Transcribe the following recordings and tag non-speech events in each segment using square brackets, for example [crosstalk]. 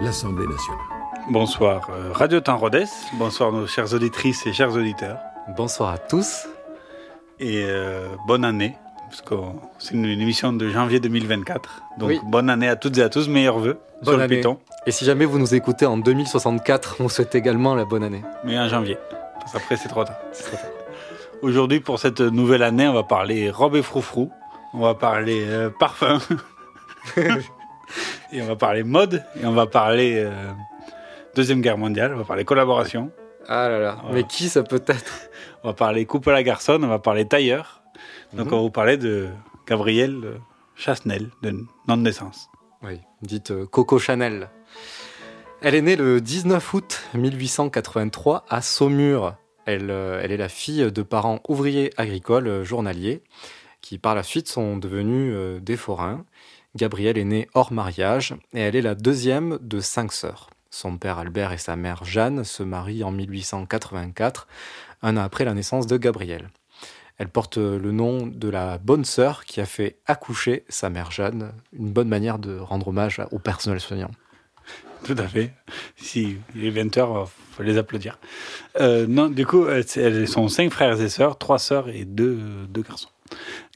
l'Assemblée nationale. Bonsoir euh, Radio Temps Rodès, bonsoir nos chères auditrices et chers auditeurs, Bonsoir à tous. et euh, bonne année, parce que c'est une, une émission de janvier 2024, donc Oui. bonne année à toutes et à tous, meilleurs vœux sur Bonne le année. Python, Et si jamais vous nous écoutez en 2064, on souhaite également la bonne année. mais en janvier, parce qu'après c'est trop tard. Aujourd'hui pour cette nouvelle année, on va parler robe et froufrou, on va parler euh, parfum, [laughs] et on va parler mode, et on va parler euh, Deuxième Guerre mondiale, on va parler collaboration, Ah là là, mais qui ça peut être [laughs] On va parler coupe à la garçonne, on va parler tailleur. Donc Mhm. on va vous parler de Gabrielle euh, Chasnel, de nom de naissance. Oui, dites euh, Coco Chanel. Elle est née le 19 août 1883 à Saumur. Elle, euh, elle est la fille de parents ouvriers agricoles journaliers qui par la suite sont devenus des forains. Gabrielle est née hors mariage et elle est la deuxième de cinq sœurs. Son père Albert et sa mère Jeanne se marient en 1884, un an après la naissance de Gabrielle. Elle porte le nom de la bonne sœur qui a fait accoucher sa mère Jeanne, une bonne manière de rendre hommage au personnel soignant. Tout à fait. Si est 20h, il faut les applaudir. Euh, non, du coup, elles sont cinq frères et sœurs, trois sœurs et deux garçons.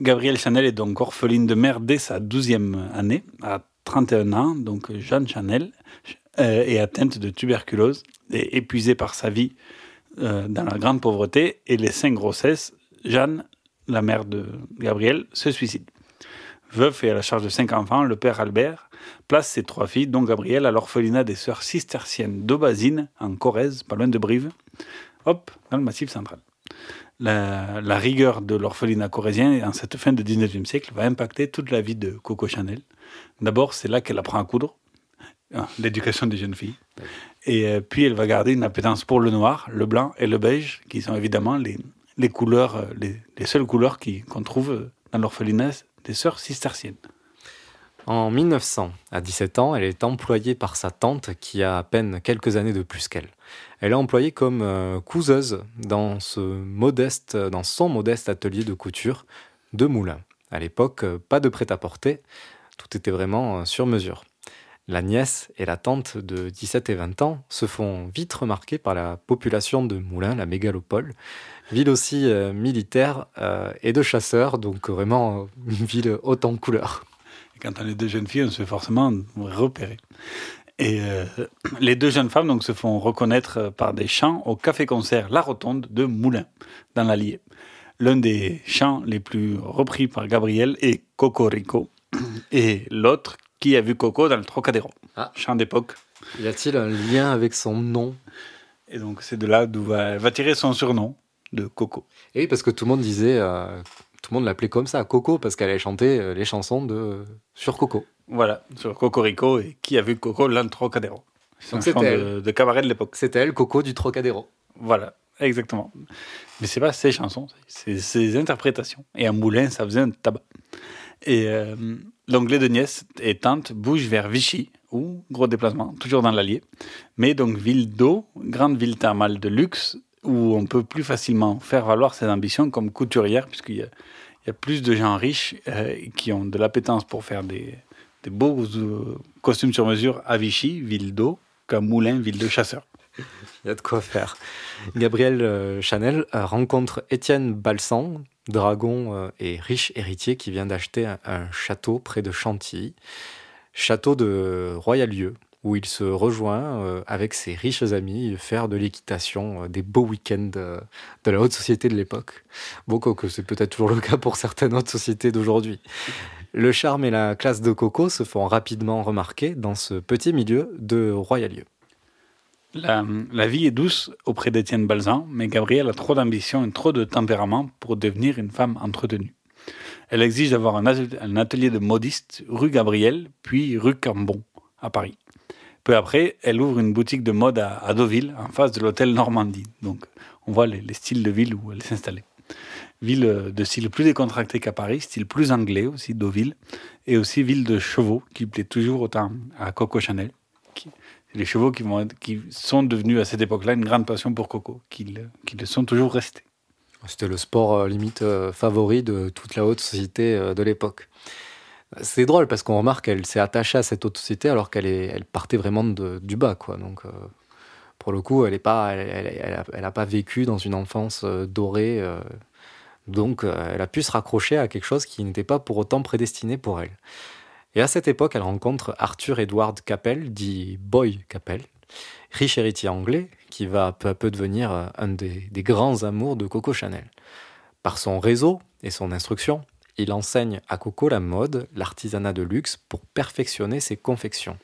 Gabrielle Chanel est donc orpheline de mère dès sa 12e année, à 31 ans. Donc Jeanne Chanel euh, est atteinte de tuberculose et épuisée par sa vie euh, dans la grande pauvreté et les cinq grossesses. Jeanne, la mère de Gabrielle, se suicide. Veuf et à la charge de cinq enfants, le père Albert place ses trois filles, dont Gabrielle, à l'orphelinat des sœurs cisterciennes d'Aubazine, en Corrèze, pas loin de Brive, hop, dans le massif central. La, la rigueur de l'orphelinat corrézien, en cette fin de 19e siècle, va impacter toute la vie de Coco Chanel. D'abord, c'est là qu'elle apprend à coudre, hein, l'éducation des jeunes filles. Et euh, puis, elle va garder une appétence pour le noir, le blanc et le beige, qui sont évidemment les, les couleurs, euh, les, les seules couleurs qu'on trouve euh, dans l'orphelinat des sœurs cisterciennes. En 1900, à 17 ans, elle est employée par sa tante qui a à peine quelques années de plus qu'elle. Elle est employée comme euh, couseuse dans, ce modeste, dans son modeste atelier de couture de Moulins. À l'époque, euh, pas de prêt-à-porter, tout était vraiment euh, sur mesure. La nièce et la tante de 17 et 20 ans se font vite remarquer par la population de Moulins, la mégalopole, ville aussi euh, militaire et de chasseurs, donc vraiment une ville haute en couleurs. Quand on est deux jeunes filles, on se fait forcément repérer. Et euh, les deux jeunes femmes donc, se font reconnaître euh, par des chants au café-concert La Rotonde de Moulins, dans l'Allier. L'un des chants les plus repris par Gabriel est Cocorico, [clears throat] et l'autre qui a vu Coco dans le Trocadéro, Ah. chant d'époque. Y a-t-il un lien avec son nom? Et donc c'est de là d'où va, tirer son surnom de Coco. Et oui, parce que tout le monde disait, euh, tout le monde l'appelait comme ça, Coco, parce qu'elle avait chanté euh, les chansons de sur Coco. Voilà, sur Cocorico, et qui a vu Coco dans le Trocadéro. C'est un chant de, de cabaret de l'époque. C'était elle, Coco du Trocadéro. Voilà, exactement. Mais c'est pas ses chansons, c'est ses interprétations. Et à Moulin, ça faisait un tabac. Et euh, donc les deux nièces et tantes bougent vers Vichy, ou gros déplacement, toujours dans l'Allier. Mais donc ville d'eau, grande ville thermale de luxe, où on peut plus facilement faire valoir ses ambitions comme couturière, puisqu'il y a, il y a plus de gens riches euh, qui ont de l'appétence pour faire des, des beaux euh, costumes sur mesure à Vichy, ville d'eau, qu'à Moulin, ville de chasseurs. Il y a de quoi faire. Gabrielle euh, Chanel euh, rencontre Étienne Balsan, dragon et riche héritier qui vient d'acheter un, château près de Chantilly, château de Royalieu, où il se rejoint avec ses riches amis faire de l'équitation, des beaux week-ends de la haute société de l'époque. Bon, que c'est peut-être toujours le cas pour certaines autres sociétés d'aujourd'hui. Le charme et la classe de Coco se font rapidement remarquer dans ce petit milieu de royalieu. La, la vie est douce auprès d'Étienne Balzan, mais Gabrielle a trop d'ambition et trop de tempérament pour devenir une femme entretenue. Elle exige d'avoir un, atelier- de modiste rue Gabriel, puis rue Cambon, à Paris. Peu après, elle ouvre une boutique de mode à, Deauville, en face de l'hôtel Normandie. Donc, on voit les, les styles de ville où elle s'installait. Ville de style plus décontracté qu'à Paris, style plus anglais aussi, Deauville, et aussi ville de chevaux, qui plaît toujours autant à Coco Chanel. Les chevaux qui, vont qui sont devenus à cette époque-là une grande passion pour Coco, qui, le- sont toujours restés. C'était le sport euh, limite euh, favori de toute la haute société euh, de l'époque. C'est drôle parce qu'on remarque qu'elle s'est attachée à cette haute société alors qu'elle elle partait vraiment du bas, quoi. Donc, pour le coup, elle est pas, elle, elle- pas vécu dans une enfance dorée. Donc, euh, elle a pu se raccrocher à quelque chose qui n'était pas pour autant prédestiné pour elle. Et à cette époque, elle rencontre Arthur Edward Capel, dit Boy Capel, riche héritier anglais, qui va peu à peu devenir euh, un des, des grands amours de Coco Chanel. Par son réseau et son instruction, il enseigne à Coco la mode, l'artisanat de luxe pour perfectionner ses confections.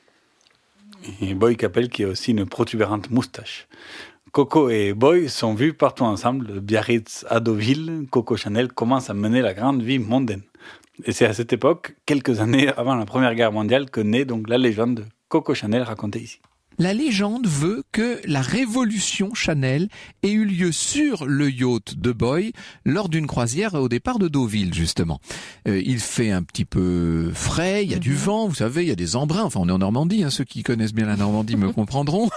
Et Boy Capel qui a aussi une protubérante moustache. Coco et Boy sont vus partout ensemble. Biarritz à Deauville, Coco Chanel commence à mener la grande vie mondaine. Et c'est à cette époque, quelques années avant la Première Guerre mondiale, que naît donc la légende de Coco Chanel racontée ici. La légende veut que la révolution Chanel ait eu lieu sur le yacht de Boy lors d'une croisière au départ de Deauville, justement. Euh, il fait un petit peu frais, il y a du vent, vous savez, il y a des embruns. Enfin, on est en Normandie, hein, ceux qui connaissent bien la Normandie me [laughs] comprendront.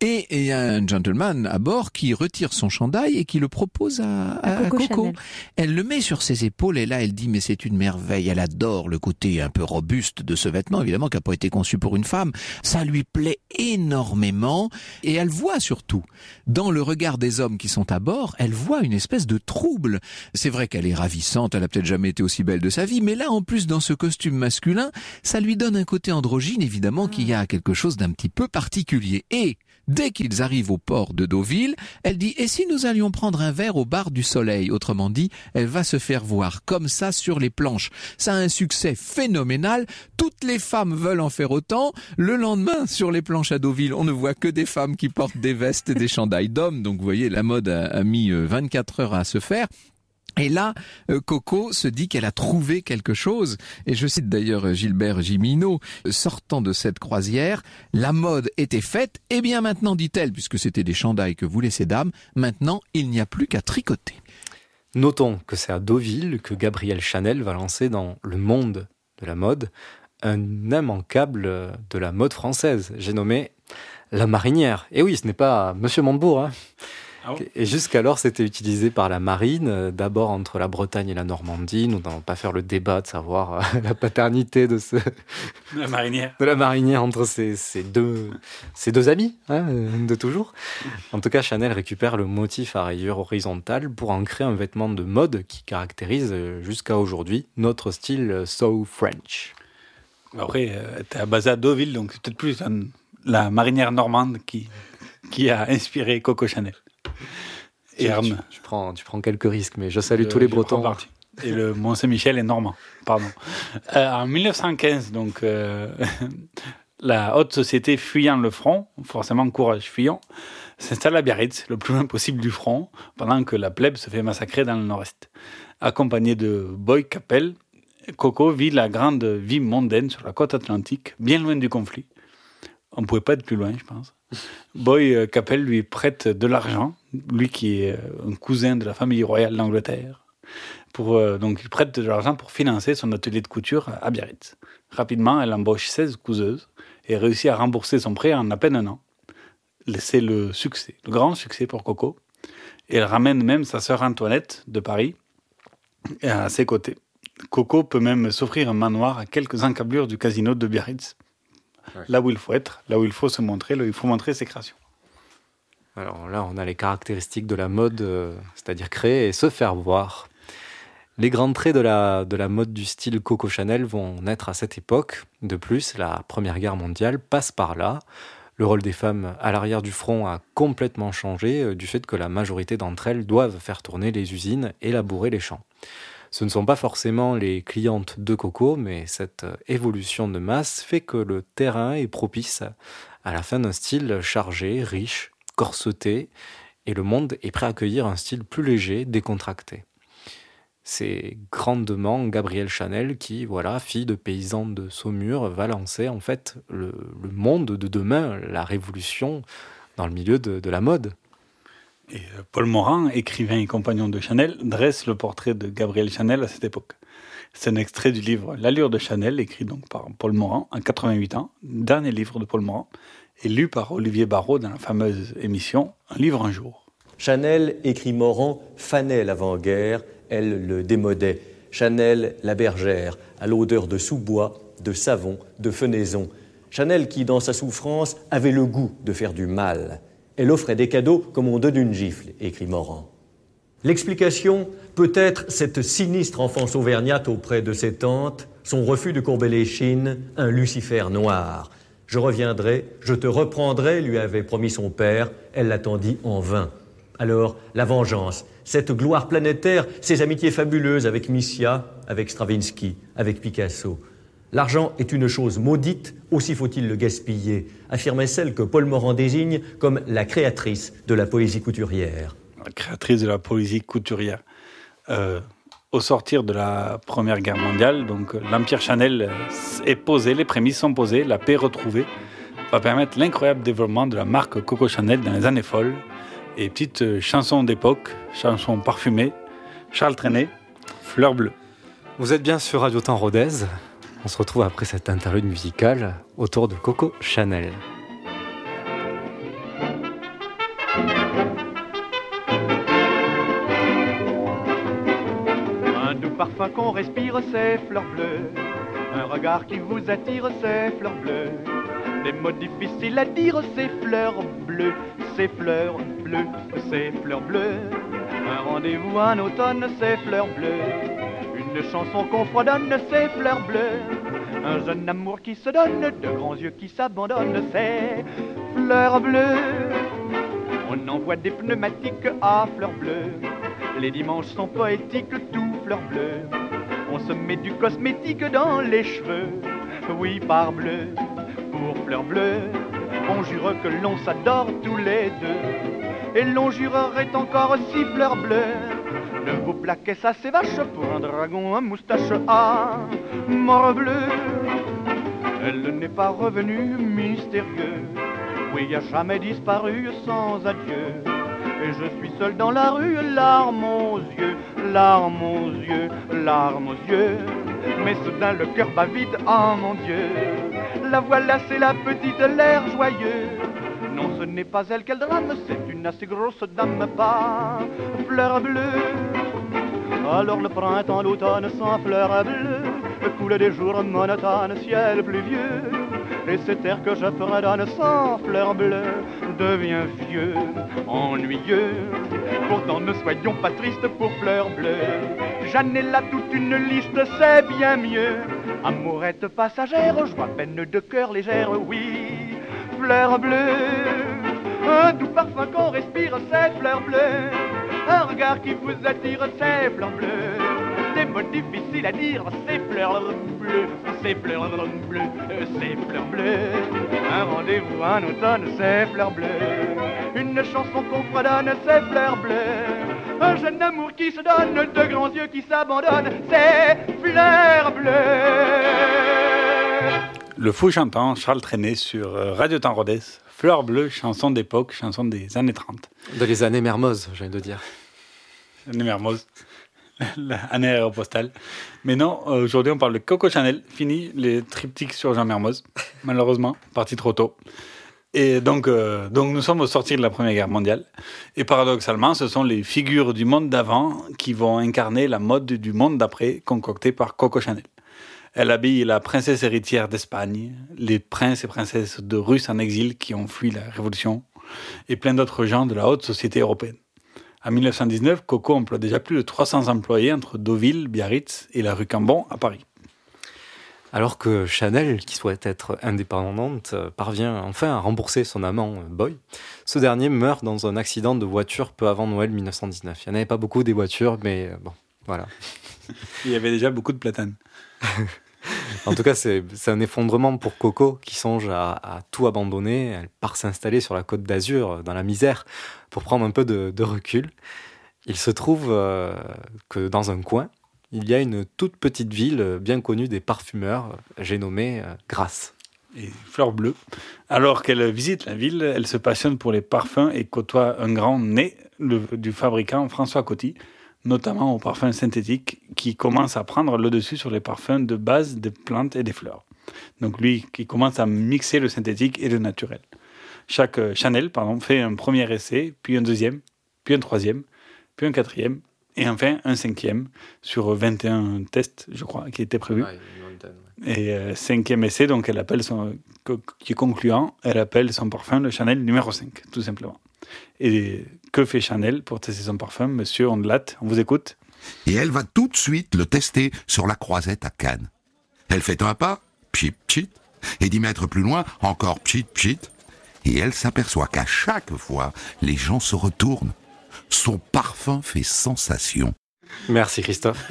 Et il y a un gentleman à bord qui retire son chandail et qui le propose à, à- à Coco. Elle le met sur ses épaules et là, elle dit, mais c'est une merveille. Elle adore le côté un peu robuste de ce vêtement, évidemment, qui n'a pas été conçu pour une femme. Ça lui plaît énormément et elle voit surtout, dans le regard des hommes qui sont à bord, elle voit une espèce de trouble. C'est vrai qu'elle est ravissante, elle a peut-être jamais été aussi belle de sa vie, mais là, en plus, dans ce costume masculin, ça lui donne un côté androgyne, évidemment, qui a quelque chose d'un petit peu particulier. Et, Dès qu'ils arrivent au port de Deauville, elle dit Et si nous allions prendre un verre au bar du soleil? Autrement dit, elle va se faire voir comme ça sur les planches. Ça a un succès phénoménal. Toutes les femmes veulent en faire autant. Le lendemain, sur les planches à Deauville, on ne voit que des femmes qui portent des vestes et des [laughs] chandails d'hommes. Donc vous voyez, la mode a, a mis euh, 24 heures à se faire. Et là, euh, Coco se dit qu'elle a trouvé quelque chose. Et je cite d'ailleurs Gilbert Gimino, sortant de cette croisière, la mode était faite. Et bien maintenant, dit-elle, puisque c'était des chandails que voulaient ces dames, maintenant il n'y a plus qu'à tricoter. Notons que c'est à Deauville que Gabrielle Chanel va lancer dans le monde de la mode un immanquable de la mode française. J'ai nommé la marinière. Et oui, ce n'est pas Monsieur Montebourg. hein. Ah bon Et jusqu'alors, c'était utilisé par la marine, euh, d'abord entre la Bretagne et la Normandie. Nous n'allons pas faire le débat de savoir euh, [laughs] la paternité de, ce, La marinière. de la marinière entre ces, ces deux, ces deux amis hein, de toujours. En tout cas, Chanel récupère le motif à rayures horizontales pour en créer un vêtement de mode qui caractérise euh, jusqu'à aujourd'hui notre style so French. Après, euh, t'es basé à Deauville, donc c'est peut-être plus un- la marinière normande qui, qui a inspiré Coco Chanel. Et Tu- Arme. Tu, tu prends, tu prends quelques risques, mais je salue tous les Bretons. Et le Mont Saint-Michel est normand. Pardon. Euh, en 1915, donc, euh, [laughs] la haute société fuyant le front, forcément courage fuyant, s'installe à Biarritz, le plus loin possible du front, pendant que la plèbe se fait massacrer dans le nord-est. Accompagné de Boy Capel, Coco vit la grande vie mondaine sur la côte atlantique, bien loin du conflit. On ne pouvait pas être plus loin, je pense. Boy euh, Capel lui prête de l'argent, lui qui est euh, un cousin de la famille royale d'Angleterre. Pour, euh, donc il prête de l'argent pour financer son atelier de couture à Biarritz. Rapidement, elle embauche 16 couseuses et réussit à rembourser son prêt en à peine un an. C'est le succès, le grand succès pour Coco. Elle ramène même sa sœur Antoinette de Paris à ses côtés. Coco peut même s'offrir un manoir à quelques encablures du casino de Biarritz. Là où il faut être, là où il faut se montrer, là où il faut montrer ses créations. Alors là, on a les caractéristiques de la mode, euh, c'est-à-dire créer et se faire voir. Les grands traits de la, de la mode du style Coco Chanel vont naître à cette époque. De plus, la Première Guerre mondiale passe par là. Le rôle des femmes à l'arrière du front a complètement changé euh, du fait que la majorité d'entre elles doivent faire tourner les usines et labourer les champs. Ce ne sont pas forcément les clientes de Coco, mais cette euh, évolution de masse fait que le terrain est propice à la fin d'un style chargé, riche, corseté, et le monde est prêt à accueillir un style plus léger, décontracté. C'est grandement Gabrielle Chanel qui, voilà, fille de paysan de Saumur, va lancer en fait le, monde de demain, la révolution dans le milieu de la mode. Et euh, Paul Morand, écrivain et compagnon de Chanel, dresse le portrait de Gabrielle Chanel à cette époque. C'est un extrait du livre L'allure de Chanel, écrit donc par Paul Morand, en 88 ans, dernier livre de Paul Morand, et lu par Olivier Barrault dans la fameuse émission Un livre un jour. Chanel, écrit Morand, fanait l'avant-guerre, elle le démodait. Chanel, la bergère, à l'odeur de sous-bois, de savon, de fenaison. Chanel qui, dans sa souffrance, avait le goût de faire du mal. Elle offrait des cadeaux comme on donne une gifle, écrit Morand. L'explication peut être cette sinistre enfance auvergnate auprès de ses tantes, son refus de courber les chines, un Lucifer noir. Je reviendrai, je te reprendrai, lui avait promis son père, elle l'attendit en vain. Alors, la vengeance, cette gloire planétaire, ces amitiés fabuleuses avec Missia, avec Stravinsky, avec Picasso. L'argent est une chose maudite, aussi faut-il le gaspiller, affirmait celle que Paul Morand désigne comme la créatrice de la poésie couturière. La créatrice de la poésie couturière. Euh, au sortir de la Première Guerre mondiale, donc l'Empire Chanel est posé, les prémices sont posées, la paix retrouvée va permettre l'incroyable développement de la marque Coco Chanel dans les années folles. Et petite euh, chanson d'époque, chanson parfumée, Charles Trenet, Fleur bleue. Vous êtes bien sur Radio Temps Rodez. On se retrouve après cette interlude musicale autour de Coco Chanel. Un doux parfum qu'on respire, c'est fleurs bleues. Un regard qui vous attire, c'est fleurs bleues. Des mots difficiles à dire, c'est fleurs bleues, c'est fleurs bleues, c'est fleurs bleues. Un rendez-vous en automne, c'est fleurs bleues. Une chanson qu'on fredonne, c'est fleurs bleues. Un jeune amour qui se donne, de grands yeux qui s'abandonnent, c'est fleurs bleues. On envoie des pneumatiques à fleurs bleues. Les dimanches sont poétiques, tout fleurs bleues. On se met du cosmétique dans les cheveux, oui par bleu, pour fleurs bleues. On jure que l'on s'adore tous les deux, et l'on jurerait encore si fleurs bleues. Vous plaquez ça, c'est vache pour un dragon, un moustache à mort bleu. Elle n'est pas revenue mystérieux, oui, a jamais disparu sans adieu. Et je suis seul dans la rue, larmes aux yeux, larmes aux yeux, larmes aux yeux. Mais soudain le cœur bat vite, oh mon Dieu. La voilà, c'est la petite, l'air joyeux. Non, ce n'est pas elle qu'elle drame, c'est une assez grosse dame, pas fleur bleue. Alors le printemps, l'automne sans fleurs bleues, coule des jours monotones, ciel pluvieux. Et cet air que je fredonne sans fleurs bleues devient vieux, ennuyeux. Pourtant ne soyons pas tristes pour fleurs bleues. J'en ai là toute une liste, c'est bien mieux. Amourette passagère, joie peine de cœur légère, oui. Fleurs bleues, un doux parfum qu'on respire, c'est fleurs bleues. Un regard qui vous attire, c'est bleues. Des mots difficiles à dire, c'est fleurs bleues, c'est fleurs bleues, c'est fleurs bleues. Un rendez-vous en automne, c'est fleurs bleues. Une chanson qu'on fredonne, c'est fleurs bleues. Un jeune amour qui se donne, de grands yeux qui s'abandonnent, c'est fleurs bleues. Le fou chantant, Charles Trenet sur euh, Radio Temps Rodez. Fleur bleue, chanson d'époque, chanson des années 30. De les années Mermoz, j'ai envie de dire. Années Mermoz. [laughs] L'année aéropostale. Mais non, euh, aujourd'hui on parle de Coco Chanel. Fini les triptyques sur Jean Mermoz, [laughs] malheureusement, parti trop tôt. Et donc, euh, donc nous sommes au sortir de la Première Guerre mondiale. Et paradoxalement, ce sont les figures du monde d'avant qui vont incarner la mode du monde d'après, concoctée par Coco Chanel. Elle habille la princesse héritière d'Espagne, les princes et princesses de Russes en exil qui ont fui la révolution, et plein d'autres gens de la haute société européenne. En 1919, Coco emploie déjà plus de 300 employés entre Deauville, Biarritz et la rue Cambon à Paris. Alors que Chanel, qui souhaite être indépendante, parvient enfin à rembourser son amant Boy, ce dernier meurt dans un accident de voiture peu avant Noël 1919. Il n'y en avait pas beaucoup des voitures, mais euh, bon, voilà. [laughs] Il y avait déjà beaucoup de platanes. [laughs] en tout cas, c'est un effondrement pour Coco qui songe à, à tout abandonner. Elle part s'installer sur la côte d'Azur, dans la misère, pour prendre un peu de, de recul. Il se trouve euh, que dans un coin, il y a une toute petite ville bien connue des parfumeurs, j'ai nommé euh, Grasse. Et Fleur Bleue. Alors qu'elle visite la ville, elle se passionne pour les parfums et côtoie un grand nez le- du fabricant François Coty, notamment aux parfums synthétiques, qui commence à prendre le dessus sur les parfums de base des plantes et des fleurs. Donc lui, qui commence à mixer le synthétique et le naturel. Chaque euh, Chanel, pardon, fait un premier essai, puis un deuxième, puis un troisième, puis un quatrième, et enfin un cinquième sur 21 tests, je crois, qui étaient prévus. Et euh, cinquième essai, donc elle appelle son, qui est concluant, elle appelle son parfum le Chanel numéro 5, tout simplement. Et que fait Chanel pour tester son parfum Monsieur Ondelat, on vous écoute Et elle va tout de suite le tester sur la croisette à Cannes. Elle fait un pas, pchit pchit, et dix mètres plus loin, encore pchit pchit, et elle s'aperçoit qu'à chaque fois, les gens se retournent. Son parfum fait sensation. Merci Christophe.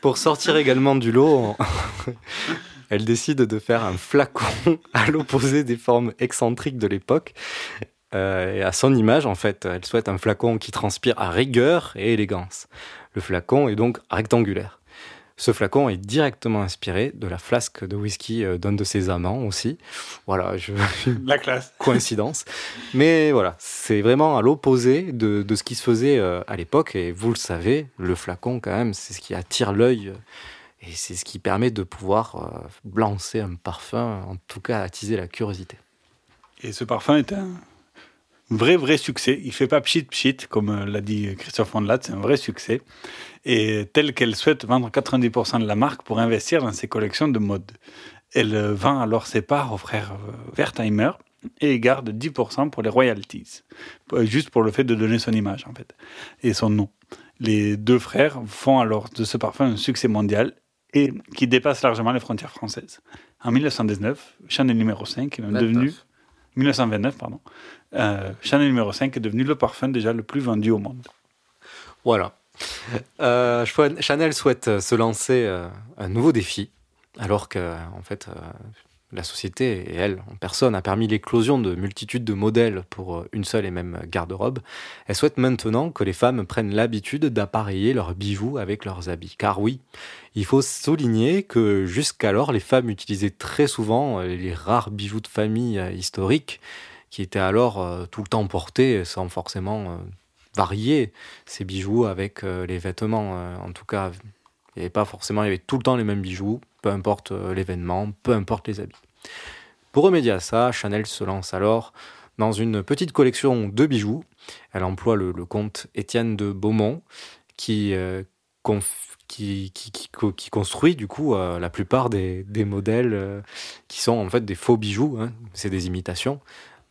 Pour sortir également du lot, [laughs] elle décide de faire un flacon à l'opposé des formes excentriques de l'époque. Euh, et à son image, en fait, elle souhaite un flacon qui transpire à rigueur et élégance. Le flacon est donc rectangulaire. Ce flacon est directement inspiré de la flasque de whisky euh, d'un de ses amants aussi. Voilà, je... [laughs] La classe. [laughs] coïncidence. Mais voilà, c'est vraiment à l'opposé de, de ce qui se faisait euh, à l'époque. Et vous le savez, le flacon, quand même, c'est ce qui attire l'œil. Et c'est ce qui permet de pouvoir lancer un parfum, en tout cas attiser la curiosité. Et ce parfum est un vrai, vrai succès. Il fait pas pchit pchit, comme euh, l'a dit Christophe Ondelat, c'est un vrai succès. Et tel qu'elle souhaite vendre 90% de la marque pour investir dans ses collections de mode. Elle euh, vend alors ses parts aux frères euh, Wertheimer et garde 10% pour les royalties. Juste pour le fait de donner son image, en fait, et son nom. Les deux frères font alors de ce parfum un succès mondial et qui dépasse largement les frontières françaises. En 1919, Chanel numéro 5 est même 29. devenu 1929, pardon. Euh, Chanel numéro 5 est devenu le parfum déjà le plus vendu au monde. Voilà. Euh, Chanel souhaite euh, se lancer un nouveau défi, alors que, en fait, la société et elle, en personne, a permis l'éclosion de multitudes de modèles pour une seule et même garde-robe. Elle souhaite maintenant que les femmes prennent l'habitude d'appareiller leurs bijoux avec leurs habits. Car oui, il faut souligner que jusqu'alors, les femmes utilisaient très souvent les rares bijoux de famille historiques qui étaient alors euh, tout le temps portés sans forcément euh, varier ces bijoux avec euh, les vêtements. en tout cas, il n'y avait pas forcément, il y avait tout le temps les mêmes bijoux, peu importe l'événement, peu importe les habits. Pour remédier à ça, Chanel se lance alors dans une petite collection de bijoux. Elle emploie le, comte Étienne de Beaumont qui, construit du coup la plupart des, modèles qui sont en fait des faux bijoux, hein. c'est des imitations.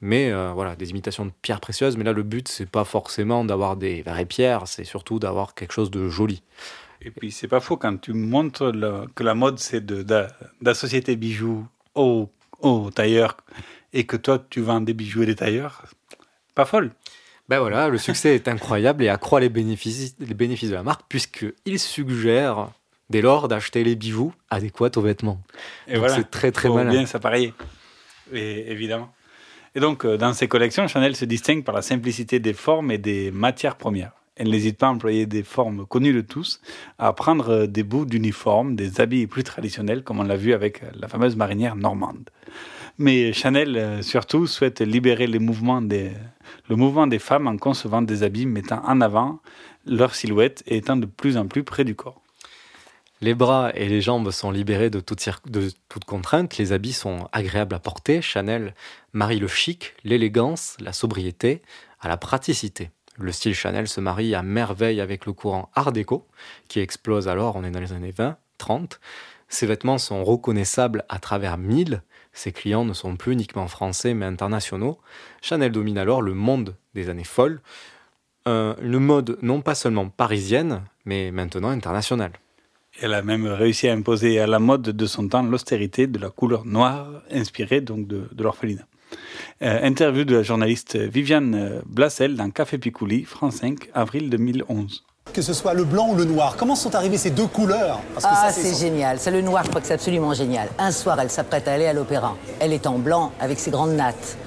Mais euh, voilà, des imitations de pierres précieuses. Mais là, le but, c'est pas forcément d'avoir des vraies pierres, c'est surtout d'avoir quelque chose de joli. Et puis, c'est pas faux quand tu montres le- que la mode, c'est d'associer tes bijoux au, au tailleur et que toi, tu vends des bijoux et des tailleurs. Pas folle. Ben voilà, le succès est incroyable et accroît les bénéfices, les bénéfices de la marque puisqu'il suggère dès lors d'acheter les bijoux adéquats aux vêtements. Et Donc voilà. c'est très très malin. bien s'appareiller. Évidemment. Et donc, euh, dans ses collections, Chanel se distingue par la simplicité des formes et des matières premières. Elle n'hésite pas à employer des formes connues de tous, à prendre euh, des bouts d'uniformes, des habits plus traditionnels, comme on l'a vu avec euh, la fameuse marinière normande. Mais Chanel, surtout, souhaite libérer les mouvements des, le mouvement des femmes en concevant des habits mettant en avant leur silhouette et étant de plus en plus près du corps. Les bras et les jambes sont libérés de toute, contrainte, les habits sont agréables à porter. Chanel marie le chic, l'élégance, la sobriété à la praticité. Le style Chanel se marie à merveille avec le courant Art déco, qui explose alors, on est dans les années 20, 30. Ses vêtements sont reconnaissables à travers mille. Ses clients ne sont plus uniquement français mais internationaux. Chanel domine alors le monde des années folles. euh, une mode non pas seulement parisienne, mais maintenant internationale. Elle a même réussi à imposer à la mode de son temps l'austérité de la couleur noire, inspirée donc de, de l'orphelinat. Euh, interview de la journaliste Viviane Blassel dans Café Picouli, France 5, avril 2011. Que ce soit le blanc ou le noir, comment sont arrivées ces deux couleurs? Parce que Ah, c'est génial. C'est le noir, je crois que c'est absolument génial. Un soir, elle s'apprête à aller à l'opéra. Elle est en blanc, avec ses grandes nattes.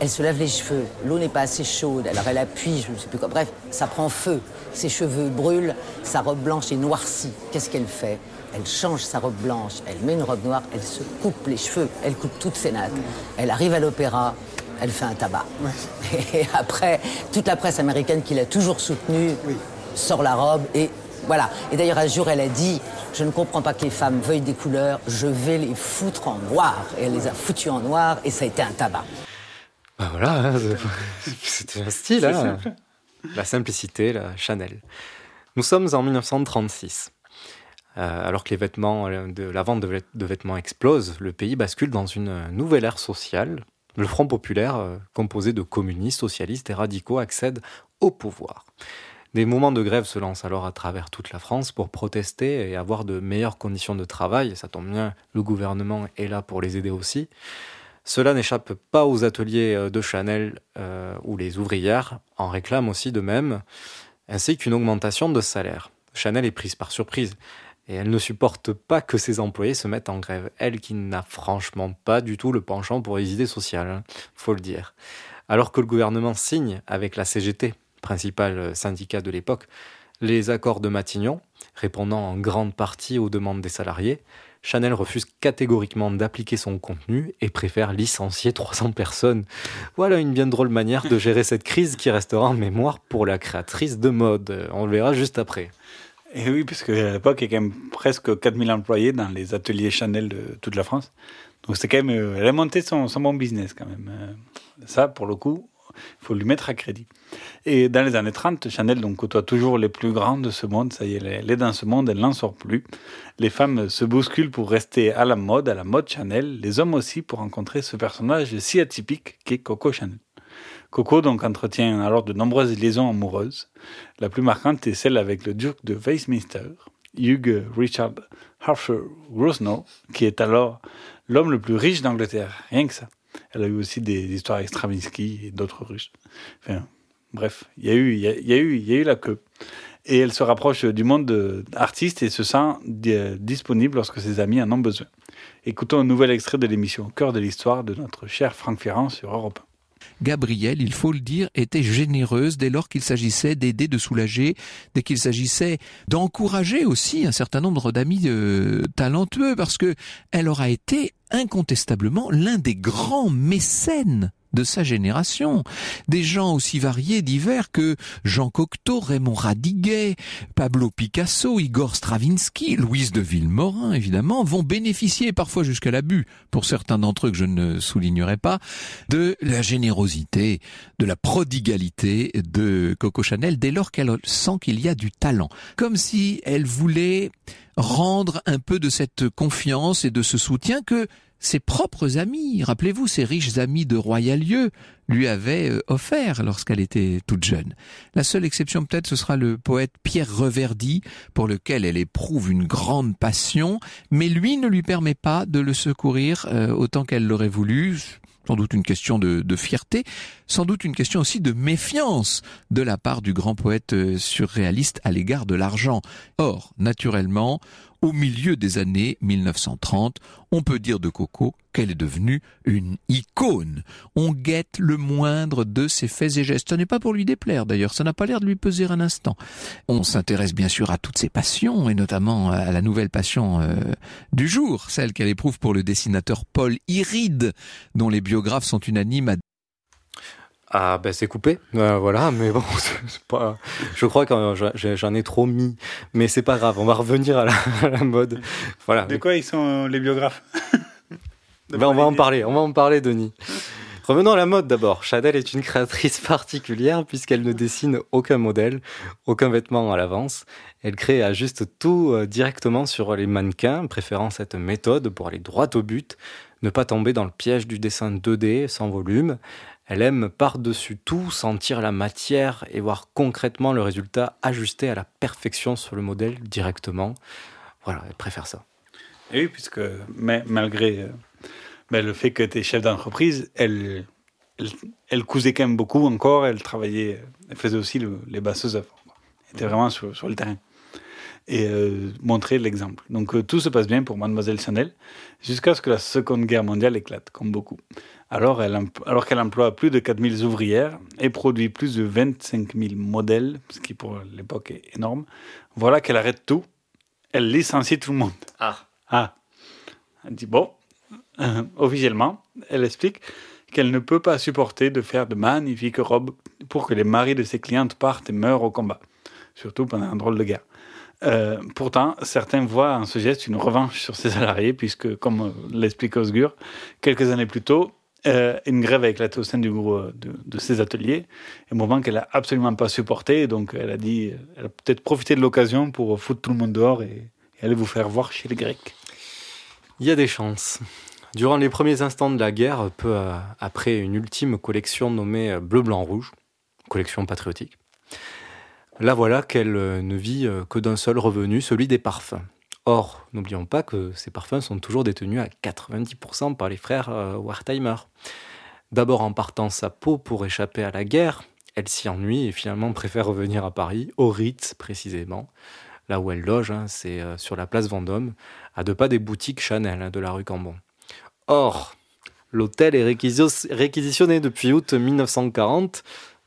Elle se lave les cheveux. L'eau n'est pas assez chaude. Alors elle appuie, je ne sais plus quoi. Bref, ça prend feu. Ses cheveux brûlent. Sa robe blanche est noircie. Qu'est-ce qu'elle fait? Elle change sa robe blanche. Elle met une robe noire. Elle se coupe les cheveux. Elle coupe toutes ses nattes. Elle arrive à l'opéra. Elle fait un tabac. [laughs] Et après, toute la presse américaine qui l'a toujours soutenue sort la robe et voilà. Et d'ailleurs, un jour, elle a dit Je ne comprends pas que les femmes veuillent des couleurs, je vais les foutre en noir. Et elle les a foutues en noir et ça a été un tabac. Bah voilà, hein, [laughs] c'était un style. Hein. La simplicité, la Chanel. Nous sommes en 1936. Euh, alors que les vêtements, de, la vente de, vêt- de vêtements explose, le pays bascule dans une nouvelle ère sociale. Le Front populaire, euh, composé de communistes, socialistes et radicaux, accède au pouvoir. Des moments de grève se lancent alors à travers toute la France pour protester et avoir de meilleures conditions de travail. Ça tombe bien, le gouvernement est là pour les aider aussi. Cela n'échappe pas aux ateliers euh, de Chanel euh, où les ouvrières en réclament aussi de même, ainsi qu'une augmentation de salaire. Chanel est prise par surprise et elle ne supporte pas que ses employés se mettent en grève. Elle qui n'a franchement pas du tout le penchant pour les idées sociales, hein, faut le dire. Alors que le gouvernement signe avec la CGT, principal syndicat de l'époque, les accords de Matignon, répondant en grande partie aux demandes des salariés, Chanel refuse catégoriquement d'appliquer son contenu et préfère licencier 300 personnes. Voilà une bien drôle manière de gérer cette crise qui restera en mémoire pour la créatrice de mode. On le verra juste après. Et oui, puisque à l'époque, il y a quand même presque 4000 employés dans les ateliers Chanel de toute la France. Donc c'est quand même, euh, elle a monté son, son bon business quand même. Euh, Ça, pour le coup, il faut lui mettre à crédit. Et dans les années 30, Chanel côtoie toujours les plus grands de ce monde. Ça y est, elle est- dans ce monde, elle n'en sort plus. Les femmes se bousculent pour rester à la mode, à la mode Chanel. Les hommes aussi pour rencontrer ce personnage si atypique qu'est Coco Chanel. Coco donc entretient alors de nombreuses liaisons amoureuses. La plus marquante est celle avec le duc de Westminster, Hugh Richard Arthur Grosvenor, qui est alors l'homme le plus riche d'Angleterre. Rien que ça. Elle a eu aussi des histoires avec Stravinsky et d'autres Russes. Enfin, bref, il y a eu, il y a, eu, il y a eu la queue. Et elle se rapproche du monde de- artiste et se sent di- disponible lorsque ses amis en ont besoin. Écoutons un nouvel extrait de l'émission cœur de l'histoire de notre cher Franck Ferrand sur Europe 1. Gabrielle, il faut le dire, était généreuse dès lors qu'il s'agissait d'aider, de soulager, dès qu'il s'agissait d'encourager aussi un certain nombre d'amis euh, talentueux, parce que elle aura été incontestablement l'un des grands mécènes de sa génération. Des gens aussi variés, divers que Jean Cocteau, Raymond Radiguet, Pablo Picasso, Igor Stravinsky, Louise de Villemorin, évidemment, vont bénéficier, parfois jusqu'à l'abus, pour certains d'entre eux que je ne soulignerai pas, de la générosité, de la prodigalité de Coco Chanel dès lors qu'elle sent qu'il y a du talent. Comme si elle voulait rendre un peu de cette confiance et de ce soutien que ses propres amis, rappelez-vous, ses riches amis de Royalieu, lui avaient euh, offert lorsqu'elle était toute jeune. La seule exception peut-être ce sera le poète Pierre Reverdy, pour lequel elle éprouve une grande passion, mais lui ne lui permet pas de le secourir euh, autant qu'elle l'aurait voulu, sans doute une question de, de fierté, sans doute une question aussi de méfiance de la part du grand poète euh, surréaliste à l'égard de l'argent. Or, naturellement, au milieu des années 1930, on peut dire de Coco qu'elle est devenue une icône. On guette le moindre de ses faits et gestes. Ce n'est pas pour lui déplaire d'ailleurs, ça n'a pas l'air de lui peser un instant. On s'intéresse bien sûr à toutes ses passions et notamment à la nouvelle passion euh, du jour, celle qu'elle éprouve pour le dessinateur Paul Iride, dont les biographes sont unanimes à Ah ben c'est coupé, Euh, voilà, mais bon, [laughs] c'est pas... je crois que j'en- ai trop mis, mais c'est pas grave, on va revenir à la, [laughs] à la mode. Voilà. De quoi ils sont euh, les biographes? [laughs] Ben, on va en parler, on va en parler, Denis. Revenons à la mode d'abord. Chanel est une créatrice particulière puisqu'elle ne dessine aucun modèle, aucun vêtement à l'avance. Elle crée et ajuste tout euh, directement sur les mannequins, préférant cette méthode pour aller droit au but, ne pas tomber dans le piège du dessin 2D sans volume. Elle aime par-dessus tout sentir la matière et voir concrètement le résultat ajusté à la perfection sur le modèle directement. Voilà, elle préfère ça. Et oui, puisque malgré euh, le fait que tu es chef d'entreprise, elle, cousait quand même beaucoup encore, elle travaillait, elle faisait aussi le, les basseuses œuvres. Elle était vraiment sur le terrain. Et euh, montrer l'exemple. Donc euh, tout se passe bien pour Mademoiselle Chanel, jusqu'à ce que la Seconde Guerre mondiale éclate, comme beaucoup. Alors, elle, alors qu'elle emploie plus de 4000 ouvrières et produit plus de 25 000 modèles, ce qui pour l'époque est énorme, voilà qu'elle arrête tout. Elle licencie tout le monde. Ah. Ah. Elle dit bon, euh, officiellement, elle explique qu'elle ne peut pas supporter de faire de magnifiques robes pour que les maris de ses clientes partent et meurent au combat, surtout pendant un drôle de guerre. Euh, pourtant, certains voient en ce geste une revanche sur ses salariés, puisque, comme l'explique Osgur, quelques années plus tôt, euh, une grève a éclaté au sein du groupe de, de ses ateliers, un moment qu'elle n'a absolument pas supporté. Donc, elle a dit, elle a peut-être profité de l'occasion pour foutre tout le monde dehors et, et aller vous faire voir chez les Grecs. Il y a des chances. Durant les premiers instants de la guerre, peu après une ultime collection nommée Bleu, Blanc, Rouge, collection patriotique, là voilà qu'elle ne vit que d'un seul revenu, celui des parfums. Or, n'oublions pas que ces parfums sont toujours détenus à 90% par les frères Wertheimer. D'abord en partant sa peau pour échapper à la guerre, elle s'y ennuie et finalement préfère revenir à Paris, au Ritz précisément, là où elle loge, hein, c'est sur la place Vendôme, à deux pas des boutiques Chanel hein, de la rue Cambon. Or, l'hôtel est réquisitionné depuis août 1940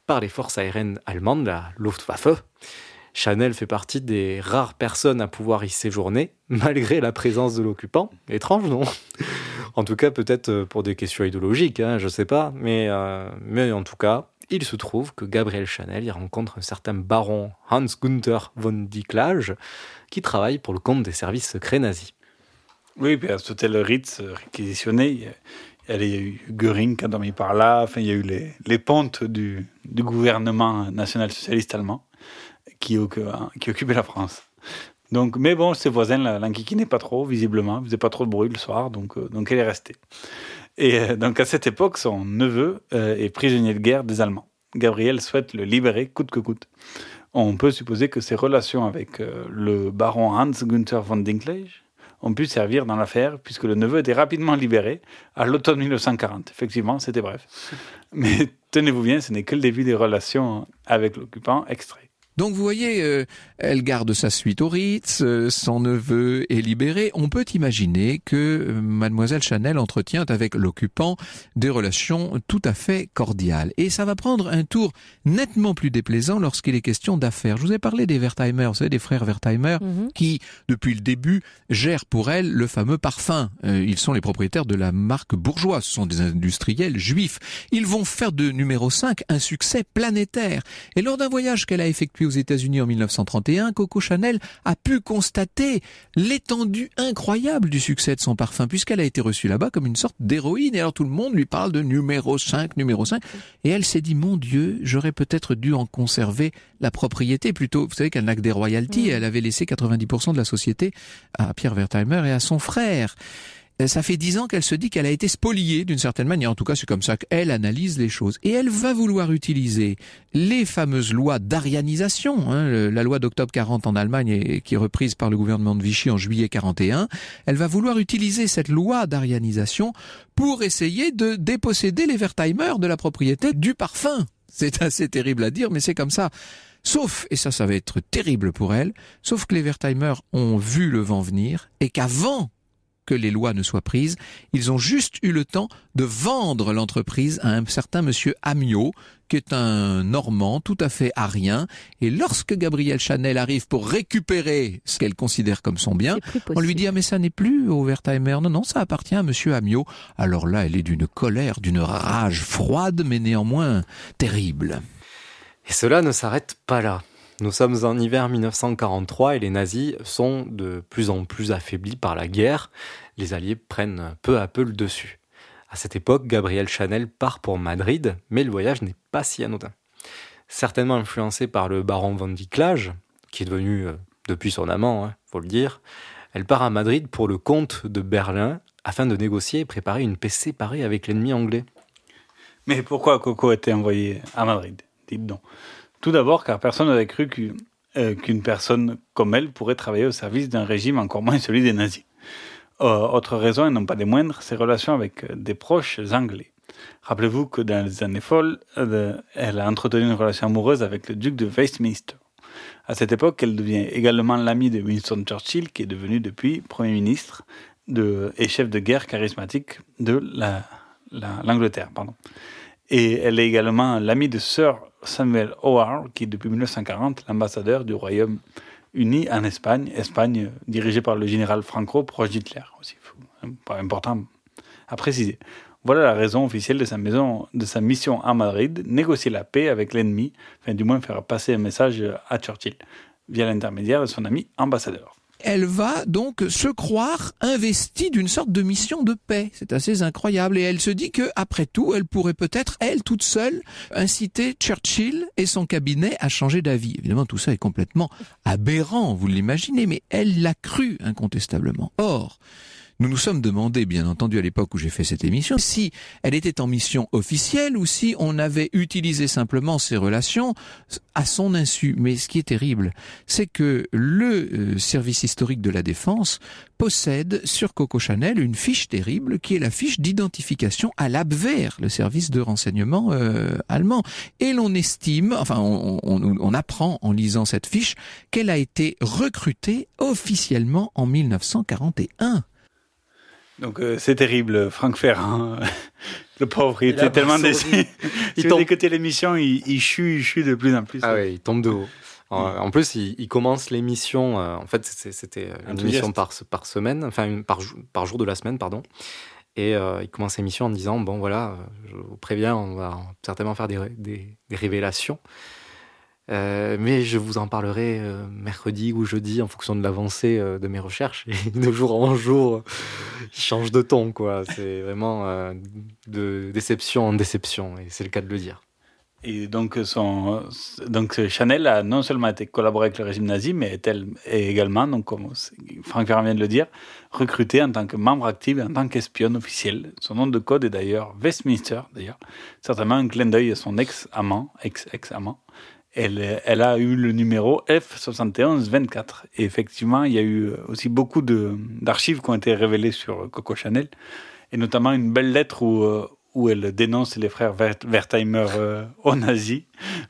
par les forces aériennes allemandes, la Luftwaffe. Chanel fait partie des rares personnes à pouvoir y séjourner, [laughs] malgré la présence de l'occupant. Étrange, non? En tout cas, peut-être pour des questions idéologiques, hein, je ne sais pas. Mais, euh, mais en tout cas, il se trouve que Gabriel Chanel y rencontre un certain baron Hans Gunther von Dicklage, qui travaille pour le compte des services secrets nazis. Oui, à cet hôtel Ritz réquisitionné, il y a, y eu Göring qui a dormi par là, enfin, il y a eu les, les pontes du, du gouvernement national-socialiste allemand qui, qui occupait la France. Donc, mais bon, ses voisins l'enquiquinaient pas trop, visiblement, faisait pas trop de bruit le soir, donc, euh, donc elle est restée. Et euh, donc à cette époque, son neveu euh, est prisonnier de guerre des Allemands. Gabriel souhaite le libérer coûte que coûte. On peut supposer que ses relations avec le baron Hans Günther von Dinklage ont pu servir dans l'affaire, puisque le neveu était rapidement libéré à l'automne 1940. Effectivement, c'était bref. Mais tenez-vous bien, ce n'est que le début des relations avec l'occupant extrait. Donc vous voyez, euh, elle garde sa suite au Ritz, euh, son neveu est libéré. On peut imaginer que euh, mademoiselle Chanel entretient avec l'occupant des relations tout à fait cordiales. Et ça va prendre un tour nettement plus déplaisant lorsqu'il est question d'affaires. Je vous ai parlé des Wertheimer, vous savez, des frères Wertheimer, mm -hmm. qui, depuis le début, gèrent pour elle le fameux parfum. ils sont les propriétaires de la marque bourgeoise, ce sont des industriels juifs. Ils vont faire de numéro 5 un succès planétaire. Et lors d'un voyage qu'elle a effectué aux États-Unis en 1931, Coco Chanel a pu constater l'étendue incroyable du succès de son parfum, puisqu'elle a été reçue là-bas comme une sorte d'héroïne. Et alors tout le monde lui parle de numéro 5, numéro 5. Et elle s'est dit, mon Dieu, j'aurais peut-être dû en conserver la propriété plutôt. Vous savez qu'elle n'a que des royalties. Mmh. Elle avait laissé 90% de la société à Pierre Wertheimer et à son frère ça fait dix ans qu'elle se dit qu'elle a été spoliée d'une certaine manière. En tout cas, c'est comme ça qu'elle analyse les choses. Et elle va vouloir utiliser les fameuses lois d'arianisation, hein, la loi d'octobre 40 en Allemagne et qui est reprise par le gouvernement de Vichy en juillet 41. Elle va vouloir utiliser cette loi d'arianisation pour essayer de déposséder les Wertheimer de la propriété du parfum. C'est assez terrible à dire, mais c'est comme ça. Sauf, et ça, ça va être terrible pour elle, sauf que les Wertheimer ont vu le vent venir et qu'avant que les lois ne soient prises. Ils ont juste eu le temps de vendre l'entreprise à un certain monsieur Amiot, qui est un Normand tout à fait arien. Et lorsque Gabrielle Chanel arrive pour récupérer ce qu'elle considère comme son bien, on lui dit ah mais ça n'est plus au Wertheimer. Non non, ça appartient à monsieur Amiot. Alors là, elle est d'une colère, d'une rage froide, mais néanmoins terrible. Et cela ne s'arrête pas là. Nous sommes en hiver 1943 et les nazis sont de plus en plus affaiblis par la guerre. Les Alliés prennent peu à peu le dessus. À cette époque, Gabriel Chanel part pour Madrid, mais le voyage n'est pas si anodin. Certainement influencé par le baron von Dicklage, qui est devenu euh, depuis son amant, hein, faut le dire, elle part à Madrid pour le comte de Berlin afin de négocier et préparer une paix séparée avec l'ennemi anglais. Mais pourquoi Coco a été envoyée à Madrid Dites donc? Tout d'abord car personne n'avait cru qu'une euh, qu'une personne comme elle pourrait travailler au service d'un régime encore moins celui des nazis. Euh, autre raison, et non pas des moindres, ses relations avec euh, des proches anglais. Rappelez-vous que dans les années folles, elle a entretenu une relation amoureuse avec le duc de Westminster. À cette époque, elle devient également l'amie de Winston Churchill, qui est devenu depuis Premier ministre et chef de guerre charismatique de la- la- l'Angleterre. Et elle est également l'amie de Sir Samuel Howard, qui est depuis 1940 l'ambassadeur du Royaume-Uni en Espagne, Espagne dirigée par le général Franco, proche d'Hitler aussi. Faut- Pas important à préciser. Voilà la raison officielle de sa, de sa mission à Madrid, négocier la paix avec l'ennemi, enfin du moins faire passer un message à Churchill, via l'intermédiaire de son ami ambassadeur. Elle va donc se croire investie d'une sorte de mission de paix. C'est assez incroyable. Et elle se dit que, après tout, elle pourrait peut-être, elle toute seule, inciter Churchill et son cabinet à changer d'avis. Évidemment, tout ça est complètement aberrant, vous l'imaginez, mais elle l'a cru incontestablement. Or, nous nous sommes demandé, bien entendu, à l'époque où j'ai fait cette émission, si elle était en mission officielle ou si on avait utilisé simplement ces relations à son insu. Mais ce qui est terrible, c'est que le euh, service historique de la défense possède sur Coco Chanel une fiche terrible qui est la fiche d'identification à l'Abwehr, le service de renseignement euh, allemand. Et l'on estime, enfin on, apprend en lisant cette fiche qu'elle a été recrutée officiellement en 1941. Donc euh, c'est terrible, Franck Ferrand, [laughs] le pauvre, il était tellement déçu. [laughs] Il si tombe- écoutez l'émission, il, il chue, il chue de plus en plus. Ah ouais, il tombe de haut. En, en plus, il, il commence l'émission. euh, en fait, c'était une émission par, par semaine, enfin une- par, jou- par jour de la semaine, pardon. Et euh, il commence l'émission en disant bon voilà, je vous préviens, on va certainement faire des, ré- des, des révélations. Euh, mais je vous en parlerai euh, mercredi ou jeudi en fonction de l'avancée euh, de mes recherches. [laughs] De jour en jour, il change de ton, quoi. C'est vraiment de déception en déception, et c'est le cas de le dire. Et donc, Chanel a non seulement été collaboré avec le régime nazi, mais est, elle, est également, donc, comme Franck Ferrand vient de le dire, recrutée en tant que membre actif et en tant qu'espionne officielle. Son nom de code est d'ailleurs Westminster, d'ailleurs. Certainement un clin d'œil à son ex-amant, ex-ex-amant. Elle, elle a eu le numéro F7124. Et effectivement, il y a eu aussi beaucoup de- d'archives qui ont été révélées sur Coco Chanel, et notamment une belle lettre où, euh, où elle dénonce les frères Wert- Wertheimer euh, aux nazis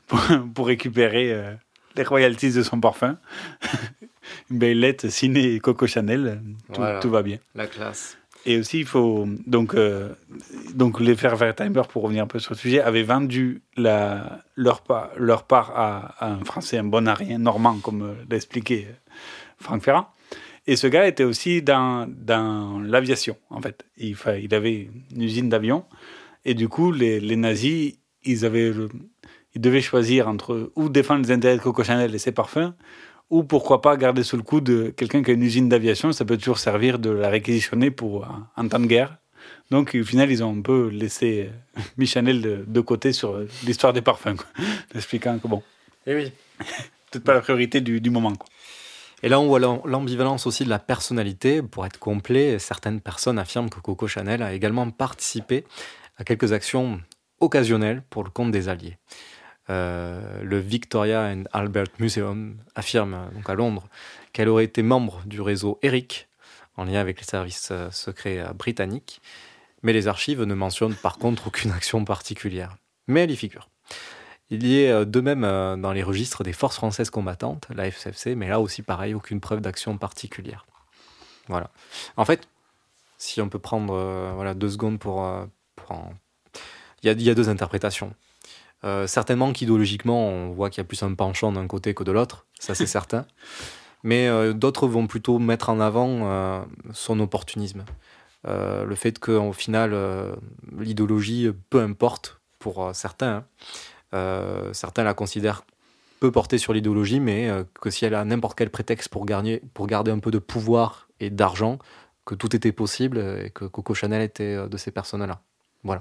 pour, pour récupérer euh, les royalties de son parfum. [laughs] une belle lettre signée Coco Chanel, tout, Voilà. tout va bien. La classe. Et aussi, il faut. Donc, euh, donc les Wertheimer, pour revenir un peu sur le sujet, avaient vendu leur, part, leur part à, un Français, un bonarien normand, comme l'a expliqué Franck Ferrand. Et ce gars était aussi dans, dans l'aviation, en fait. Il, il avait une usine d'avions. Et du coup, les, les nazis, ils, avaient ils devaient choisir entre ou défendre les intérêts de Coco Chanel et ses parfums, ou pourquoi pas garder sous le coup de quelqu'un qui a une usine d'aviation, ça peut toujours servir de la réquisitionner pour euh, en temps de guerre. Donc au final, ils ont un peu laissé euh, [laughs] Michanel de, de côté sur euh, l'histoire des parfums, quoi. [laughs] expliquant que bon, Eh oui. [laughs] peut-être pas la priorité du, du moment. Quoi. Et là, on voit l'am- l'ambivalence aussi de la personnalité. Pour être complet, certaines personnes affirment que Coco Chanel a également participé à quelques actions occasionnelles pour le compte des Alliés. Euh, le Victoria and Albert Museum affirme euh, donc à Londres qu'elle aurait été membre du réseau ERIC en lien avec les services euh, secrets britanniques, mais les archives ne mentionnent par contre aucune action particulière. Mais elle y figure. Il y est de même dans les registres des forces françaises combattantes, la FCFC, mais là aussi pareil, aucune preuve d'action particulière. Voilà. En fait, si on peut prendre voilà, deux secondes pour... il y a deux interprétations. Euh, certainement qu'idéologiquement, on voit qu'il y a plus un penchant d'un côté que de l'autre, ça c'est [laughs] certain. Mais euh, d'autres vont plutôt mettre en avant euh, son opportunisme. Le fait qu'au final, l'idéologie, peu importe pour certains, hein, certains la considèrent peu portée sur l'idéologie, mais que si elle a n'importe quel prétexte pour, garder, pour garder un peu de pouvoir et d'argent, que tout était possible et que Coco Chanel était de ces personnes-là. Voilà.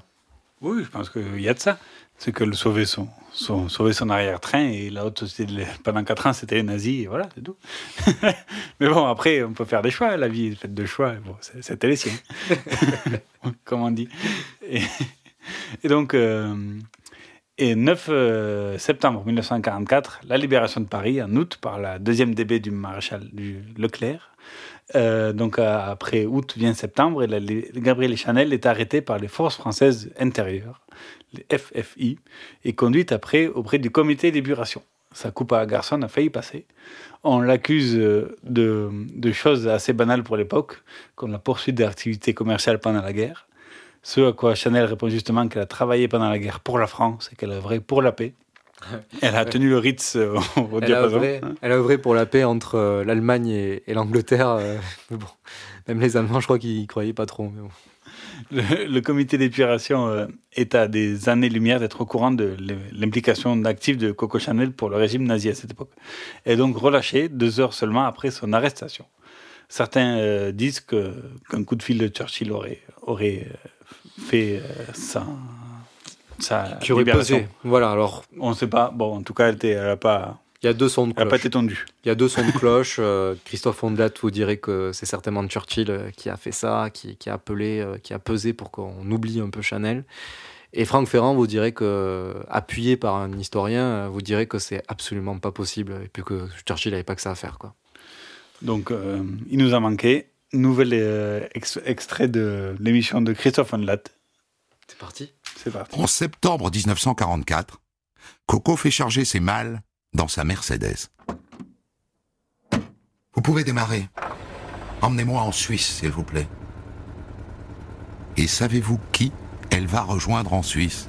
Oui, je pense qu'il y a de ça. C'est que le sauver son, sauver son arrière-train et l'autre, c'était le- pendant 4 ans, c'était les nazis, et voilà, c'est tout. [laughs] Mais bon, après, on peut faire des choix. La vie est faite de choix. Bon, c'était les siens. [laughs] Comme on dit. Et, donc, euh, et 9 euh, septembre 1944, la libération de Paris, en août, par la deuxième DB du maréchal Leclerc. Euh, donc après août vient septembre et Chanel est arrêtée par les forces françaises intérieures, les FFI, et conduite après auprès du comité d'épuration. Sa coupe à garçon a failli passer. On l'accuse euh, de, de, choses assez banales pour l'époque, comme la poursuite d'activités commerciales pendant la guerre. Ce à quoi Chanel répond justement qu'elle a travaillé pendant la guerre pour la France et qu'elle œuvré pour la paix. Elle a tenu le Ritz au elle A œuvré, elle a œuvré pour la paix entre euh, l'Allemagne et, et l'Angleterre. Euh, [laughs] bon, même les Allemands, je crois qu'ils y croyaient pas trop. Mais bon. le, le, comité d'épuration euh, est à des années-lumière d'être au courant de l'implication active de Coco Chanel pour le régime nazi à cette époque. Et donc relâché deux heures seulement après son arrestation. Certains euh, disent qu'un coup de fil de Churchill aurait, aurait fait ça ça qui aurait. Voilà, alors. On ne sait pas. Bon, en tout cas, elle n'a pas. Il y a deux sons de cloche. Elle n'a pas été tendue. Il y a deux sons de [laughs] cloche. euh, Christophe Ondelat vous dirait que c'est certainement Churchill euh, qui a fait ça, qui, qui a appelé, euh, qui a pesé pour qu'on oublie un peu Chanel. Et Franck Ferrand vous dirait que, appuyé par un historien, vous dirait que c'est absolument pas possible et puis que Churchill n'avait pas que ça à faire. Quoi. Donc, euh, il nous a manqué. Nouvel euh, ex extrait de l'émission de Christophe Ondelat. C'est parti. C'est parti. En septembre 1944, Coco fait charger ses malles dans sa Mercedes. Vous pouvez démarrer. Emmenez-moi en Suisse, s'il vous plaît. Et savez-vous qui elle va rejoindre en Suisse?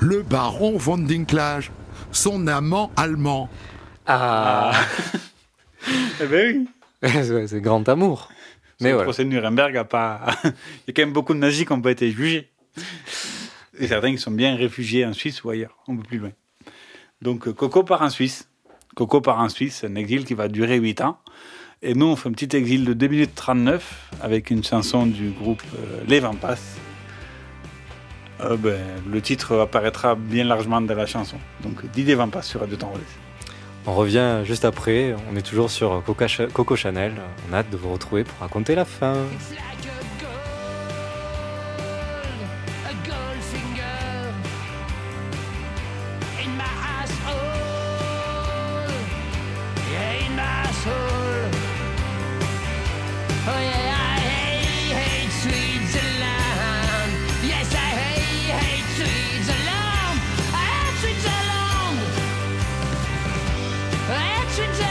Le baron von Dinklage, son amant allemand. Ah, [laughs] Eh ben oui. [laughs] C'est grand amour. Mais le voilà. procès de Nuremberg a pas. [laughs] Il y a quand même beaucoup de nazis qui n'ont pas été jugés. Et certains qui sont bien réfugiés en Suisse ou ailleurs, un peu plus loin. Donc Coco part en Suisse. Coco part en Suisse, un exil qui va durer 8 ans. Et nous, on fait un petit exil de 2 minutes 39 avec une chanson du groupe euh, Les Vampas. Euh, le titre apparaîtra bien largement dans la chanson. Donc Didier Vampas sur Radio Temps. On revient juste après. On est toujours sur Coco Chanel. On a hâte de vous retrouver pour raconter la fin. Imagine.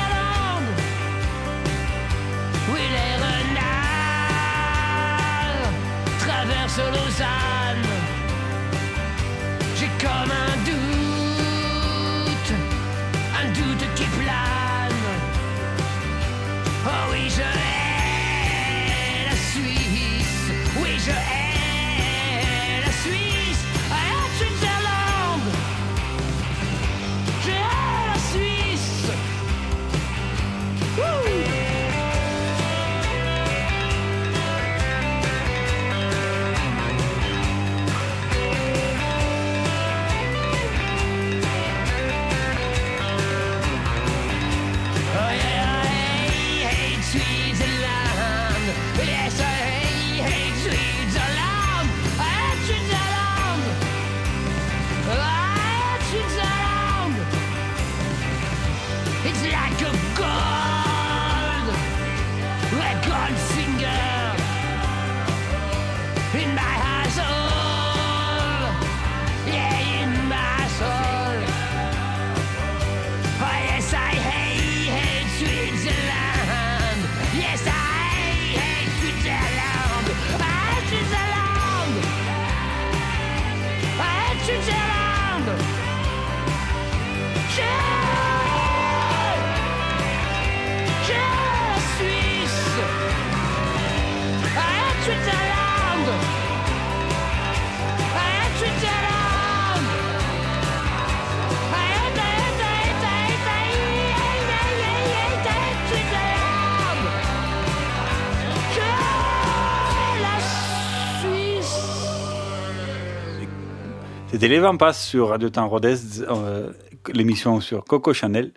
C'était Les Vents Passent sur Radio Temps Rodez, euh, l'émission sur Coco Chanel.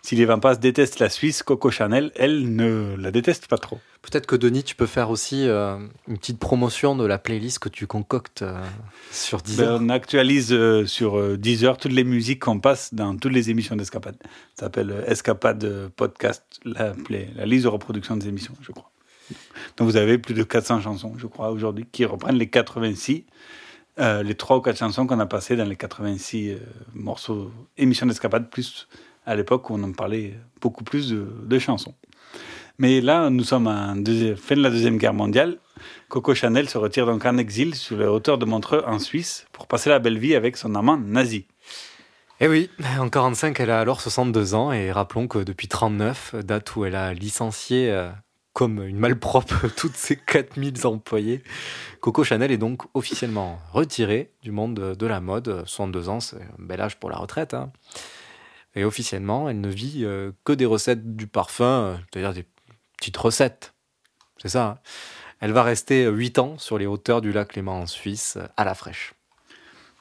Si Les Vents Passent détestent la Suisse, Coco Chanel, elle ne la déteste pas trop. Peut-être que Denis, tu peux faire aussi euh, une petite promotion de la playlist que tu concoctes euh, sur Deezer. Ben, on actualise sur Deezer toutes les musiques qu'on passe dans toutes les émissions d'Escapade. Ça s'appelle Escapade Podcast, la, la liste de reproduction des émissions, je crois. Donc vous avez plus de 400 chansons, je crois, aujourd'hui, qui reprennent les 86, euh, les 3 ou 4 chansons qu'on a passées dans les 86 euh, morceaux, émissions d'Escapade, plus à l'époque où on en parlait beaucoup plus de, chansons. Mais là, nous sommes à fin de la Deuxième Guerre mondiale. Coco Chanel se retire donc en exil sur les hauteurs de Montreux en Suisse pour passer la belle vie avec son amant nazi. Eh oui, en 45, elle a alors 62 ans et rappelons que depuis 39, date où elle a licencié euh, comme une malpropre [laughs] toutes ses 4000 employés, Coco Chanel est donc officiellement retirée du monde de- la mode. 62 ans, c'est un bel âge pour la retraite. hein. Et officiellement, elle ne vit euh, que des recettes du parfum, euh, c'est-à-dire des petites recettes. C'est ça. hein. Elle va rester 8 ans sur les hauteurs du lac Léman en Suisse, euh, à la fraîche.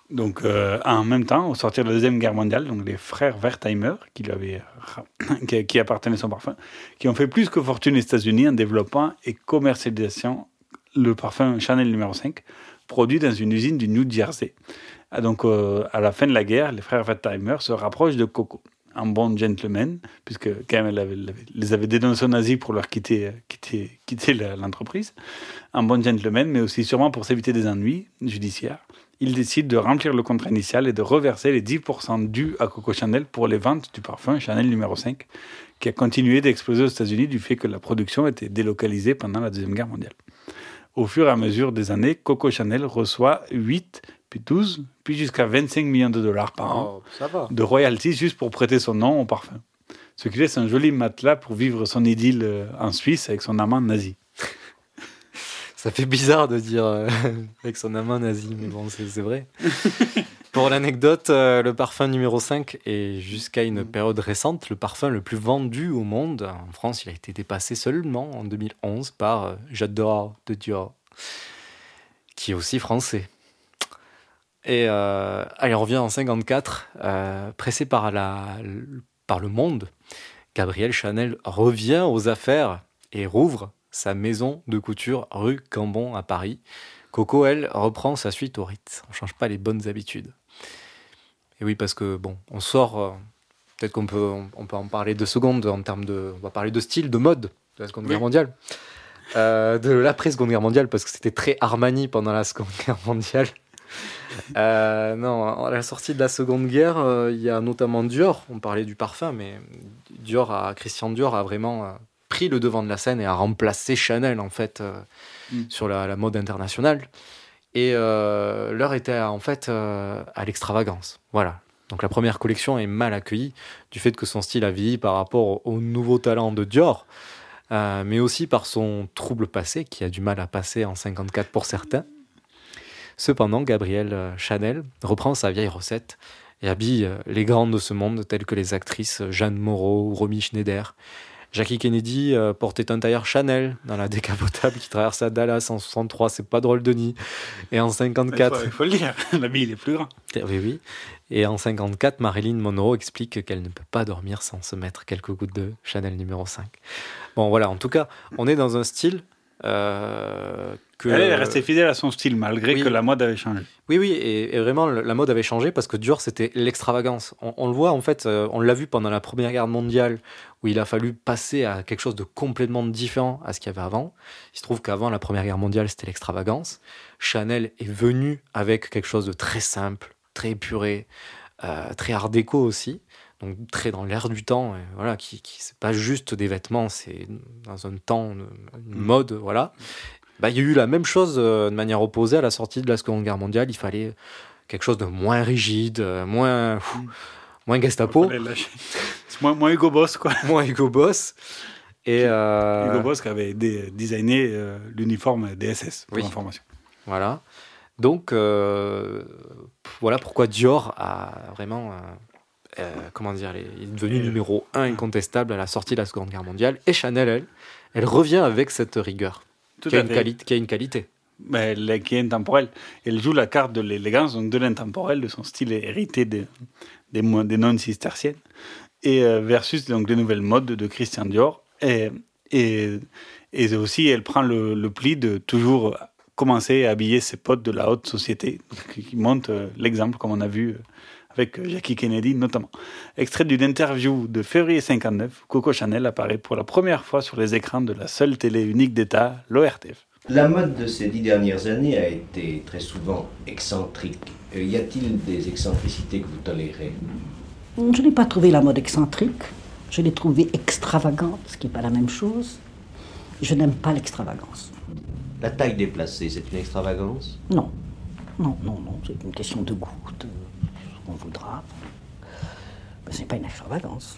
Donc, euh, en même temps, au sortir de la Deuxième Guerre mondiale, donc les frères Wertheimer, qui, [laughs] qui, qui appartenaient à son parfum, qui ont fait plus que fortune aux États-Unis en développant et commercialisant le parfum Chanel numéro 5, produit dans une usine du New Jersey. Ah, Donc, euh, à la fin de la guerre, les frères Wertheimer se rapprochent de Coco, un bon gentleman, puisque quand même elle les avait dénoncés aux nazis pour leur quitter, quitter, quitter l'entreprise. Un bon gentleman, mais aussi sûrement pour s'éviter des ennuis judiciaires il décide de remplir le contrat initial et de reverser les 10% dus à Coco Chanel pour les ventes du parfum Chanel numéro 5, qui a continué d'exploser aux États-Unis du fait que la production était délocalisée pendant la Deuxième Guerre mondiale. Au fur et à mesure des années, Coco Chanel reçoit 8, puis 12, puis jusqu'à 25 millions de dollars par an Oh, de royalties juste pour prêter son nom au parfum. Ce qui laisse un joli matelas pour vivre son idylle euh, en Suisse avec son amant nazi. [laughs] Ça fait bizarre de dire euh, [laughs] avec son amant nazi, mais bon, c'est c'est vrai. [laughs] Pour l'anecdote, euh, le parfum numéro 5 est jusqu'à une période récente le parfum le plus vendu au monde. En France, il a été dépassé seulement en 2011 par euh, J'adore de Dior, qui est aussi français. Et euh, on revient en 54, euh, pressé par, la, par le monde, Gabriel Chanel revient aux affaires et rouvre sa maison de couture rue Cambon à Paris. Coco, elle, reprend sa suite au Ritz. On change pas les bonnes habitudes. Et oui, parce que bon, on sort. euh, Peut-être qu'on peut, on, on peut en parler deux secondes en termes de. On va parler de style, de mode de la Seconde Guerre mondiale. Euh, de l'après-Seconde Guerre mondiale, parce que c'était très Armani pendant la Seconde Guerre mondiale. [laughs] Euh, non, à la sortie de la Seconde Guerre, euh, il y a notamment Dior. On parlait du parfum, mais Dior a, Christian Dior a vraiment euh, pris le devant de la scène et a remplacé Chanel en fait euh, sur la, la mode internationale. Et l'heure était en fait à l'extravagance. Voilà. Donc la première collection est mal accueillie du fait que son style a vieilli par rapport au nouveau talent de Dior, euh, mais aussi par son trouble passé qui a du mal à passer en 54 pour certains. Cependant, Gabrielle euh, Chanel reprend sa vieille recette et habille euh, les grandes de ce monde, telles que les actrices Jeanne Moreau ou Romy Schneider. Jackie Kennedy euh, portait un tailleur Chanel dans la décapotable qui traversait Dallas en 63, c'est pas drôle Denis. Et en 54... Il faut, il faut le dire, [laughs] il est plus grand. Oui, oui. Et en 54, Marilyn Monroe explique qu'elle ne peut pas dormir sans se mettre quelques gouttes de Chanel numéro 5. Bon, voilà, en tout cas, on est dans un style euh, que... Elle est restée fidèle à son style malgré Oui. que la mode avait changé. Oui, oui, et, et vraiment, la mode avait changé parce que Dior, c'était l'extravagance. On, on le voit, en fait, euh, on l'a vu pendant la Première Guerre mondiale, où il a fallu passer à quelque chose de complètement différent à ce qu'il y avait avant. Il se trouve qu'avant la Première Guerre mondiale, c'était l'extravagance. Chanel est venu avec quelque chose de très simple, très épuré, euh, très art déco aussi. Donc très dans l'air du temps, et voilà, qui, qui c'est pas juste des vêtements, c'est dans un temps, une, une mode, voilà. Bah, il y a eu la même chose euh, de manière opposée à la sortie de la Seconde Guerre mondiale. Il fallait quelque chose de moins rigide, euh, moins, pff, moins Gestapo, moins, moins Hugo Boss, quoi. [laughs] moins Hugo Boss. Et euh, Hugo Boss qui avait designé l'uniforme des SS, pour Oui. information. Voilà. Donc, voilà pourquoi Dior a vraiment. Euh, comment dire les- Il est devenu numéro un incontestable à la sortie de la Seconde Guerre mondiale. Et Chanel, elle, elle revient avec cette rigueur. Tout qui, a une qui a une qualité. ben, elle- qui est intemporelle. Elle joue la carte de l'élégance, donc de l'intemporel, de son style hérité des, des, des nonnes cisterciennes, et euh, versus donc les nouvelles modes de Christian Dior. Et, et, et aussi, elle prend le, le pli de toujours commencer à habiller ses potes de la haute société, donc, qui montre euh, l'exemple, comme on a vu euh, avec euh, Jackie Kennedy notamment. Extrait d'une interview de février 59, Coco Chanel apparaît pour la première fois sur les écrans de la seule télé unique d'État, l'ORTF. La mode de ces dix dernières années a été très souvent excentrique. Euh, y a-t-il des excentricités que vous tolérez? Je n'ai pas trouvé la mode excentrique. Je l'ai trouvée extravagante, ce qui n'est pas la même chose. Je n'aime pas l'extravagance. La taille déplacée, c'est une extravagance? Non. Non, non, non. C'est une question de goût, de qu'on voudra. Mais ce n'est pas une extravagance.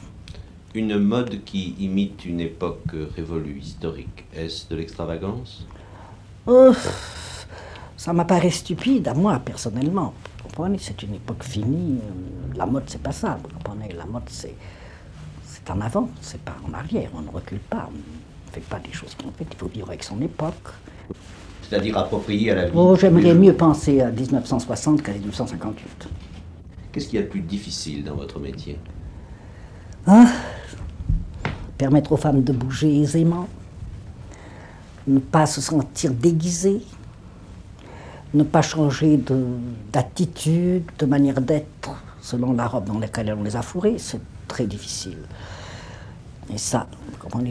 Une mode qui imite une époque révolue, historique, est-ce de l'extravagance? Oh, ça m'apparaît stupide à moi, personnellement. Vous comprenez C'est une époque finie. La mode, c'est pas ça. Vous comprenez La mode, c'est c'est en avant, c'est pas en arrière. On ne recule pas. On ne fait pas des choses qu'on fait. Il faut vivre avec son époque. C'est-à-dire approprié à la vie Oh, j'aimerais mieux penser à 1960 qu'à 1958. Qu'est-ce qu'il y a de plus difficile dans votre métier? Ah, permettre aux femmes de bouger aisément, ne pas se sentir déguisées, ne pas changer de- d'attitude, de, manière d'être selon la robe dans laquelle on les a fourrées, c'est très difficile. Et ça,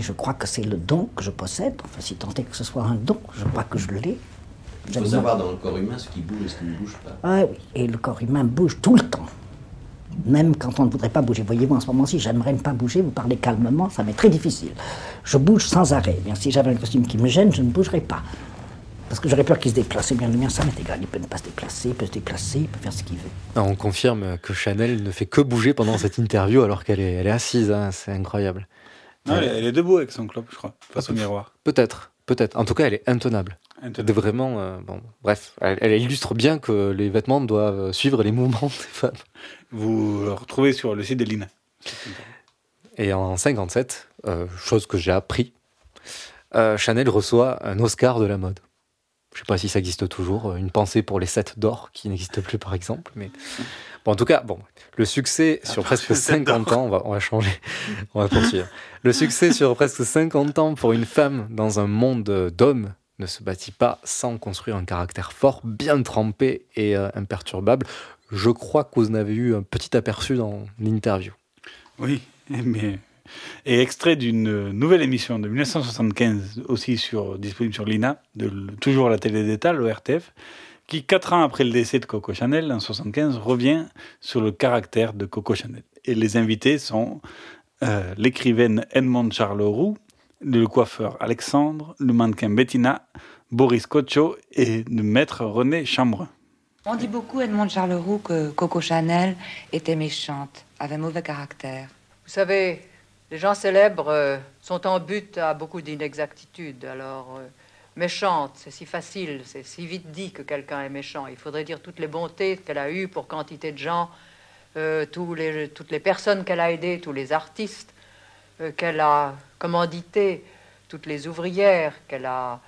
je crois que c'est le don que je possède, enfin si tant que ce soit un don, je crois que je l'ai. Il faut savoir dans le corps humain ce qui bouge et ce qui ne bouge pas. ah oui, et le corps humain bouge tout le temps. Même quand on ne voudrait pas bouger. Voyez-vous, en ce moment-ci, j'aimerais ne pas bouger, vous parlez calmement, ça m'est très difficile. Je bouge sans arrêt. Bien, si j'avais un costume qui me gêne, je ne bougerais pas. Parce que j'aurais peur qu'il se déplace. Eh bien, le mien, ça m'est égal. Il peut ne pas se déplacer, il peut se déplacer, il peut faire ce qu'il veut. Non, on confirme que Chanel ne fait que bouger pendant cette interview alors qu'elle est, elle est assise. hein, c'est incroyable. Non, elle, elle est debout avec son clope, je crois, face au miroir. Peut-être, peut-être. En tout cas, elle est intenable. De vraiment, euh, bon, bref, elle, elle illustre bien que les vêtements doivent suivre les mouvements des femmes. Vous le retrouvez sur le site de l'INA. Et en 57, euh, chose que j'ai appris, euh, Chanel reçoit un Oscar de la mode. Je sais pas si ça existe toujours, une pensée pour les sept d'or qui n'existe plus par exemple, mais bon, en tout cas, bon, le succès sur presque les sept 50 d'or. ans, on va, on va changer, on va poursuivre. Le succès sur presque 50 ans pour une femme dans un monde d'hommes ne se bâtit pas sans construire un caractère fort, bien trempé et euh, imperturbable. Je crois que vous en avez eu un petit aperçu dans l'interview. Oui, mais et extrait d'une nouvelle émission de 1975, aussi sur, disponible sur l'INA, toujours la télé d'État, l'ORTF, qui, quatre ans après le décès de Coco Chanel, en 75, revient sur le caractère de Coco Chanel. Et les invités sont euh, l'écrivaine Edmond Charleroux, le coiffeur Alexandre, le mannequin Bettina, Boris Cocho et le maître René Chambrun. On dit beaucoup, Edmond Charleroux, que Coco Chanel était méchante, avait mauvais caractère. Vous savez, les gens célèbres euh, sont en but à beaucoup d'inexactitudes. Alors, euh, méchante, c'est si facile, c'est si vite dit que quelqu'un est méchant. Il faudrait dire toutes les bontés qu'elle a eues pour quantité de gens, euh, tous les, toutes les personnes qu'elle a aidées, tous les artistes qu'elle a commandités, toutes les ouvrières qu'elle a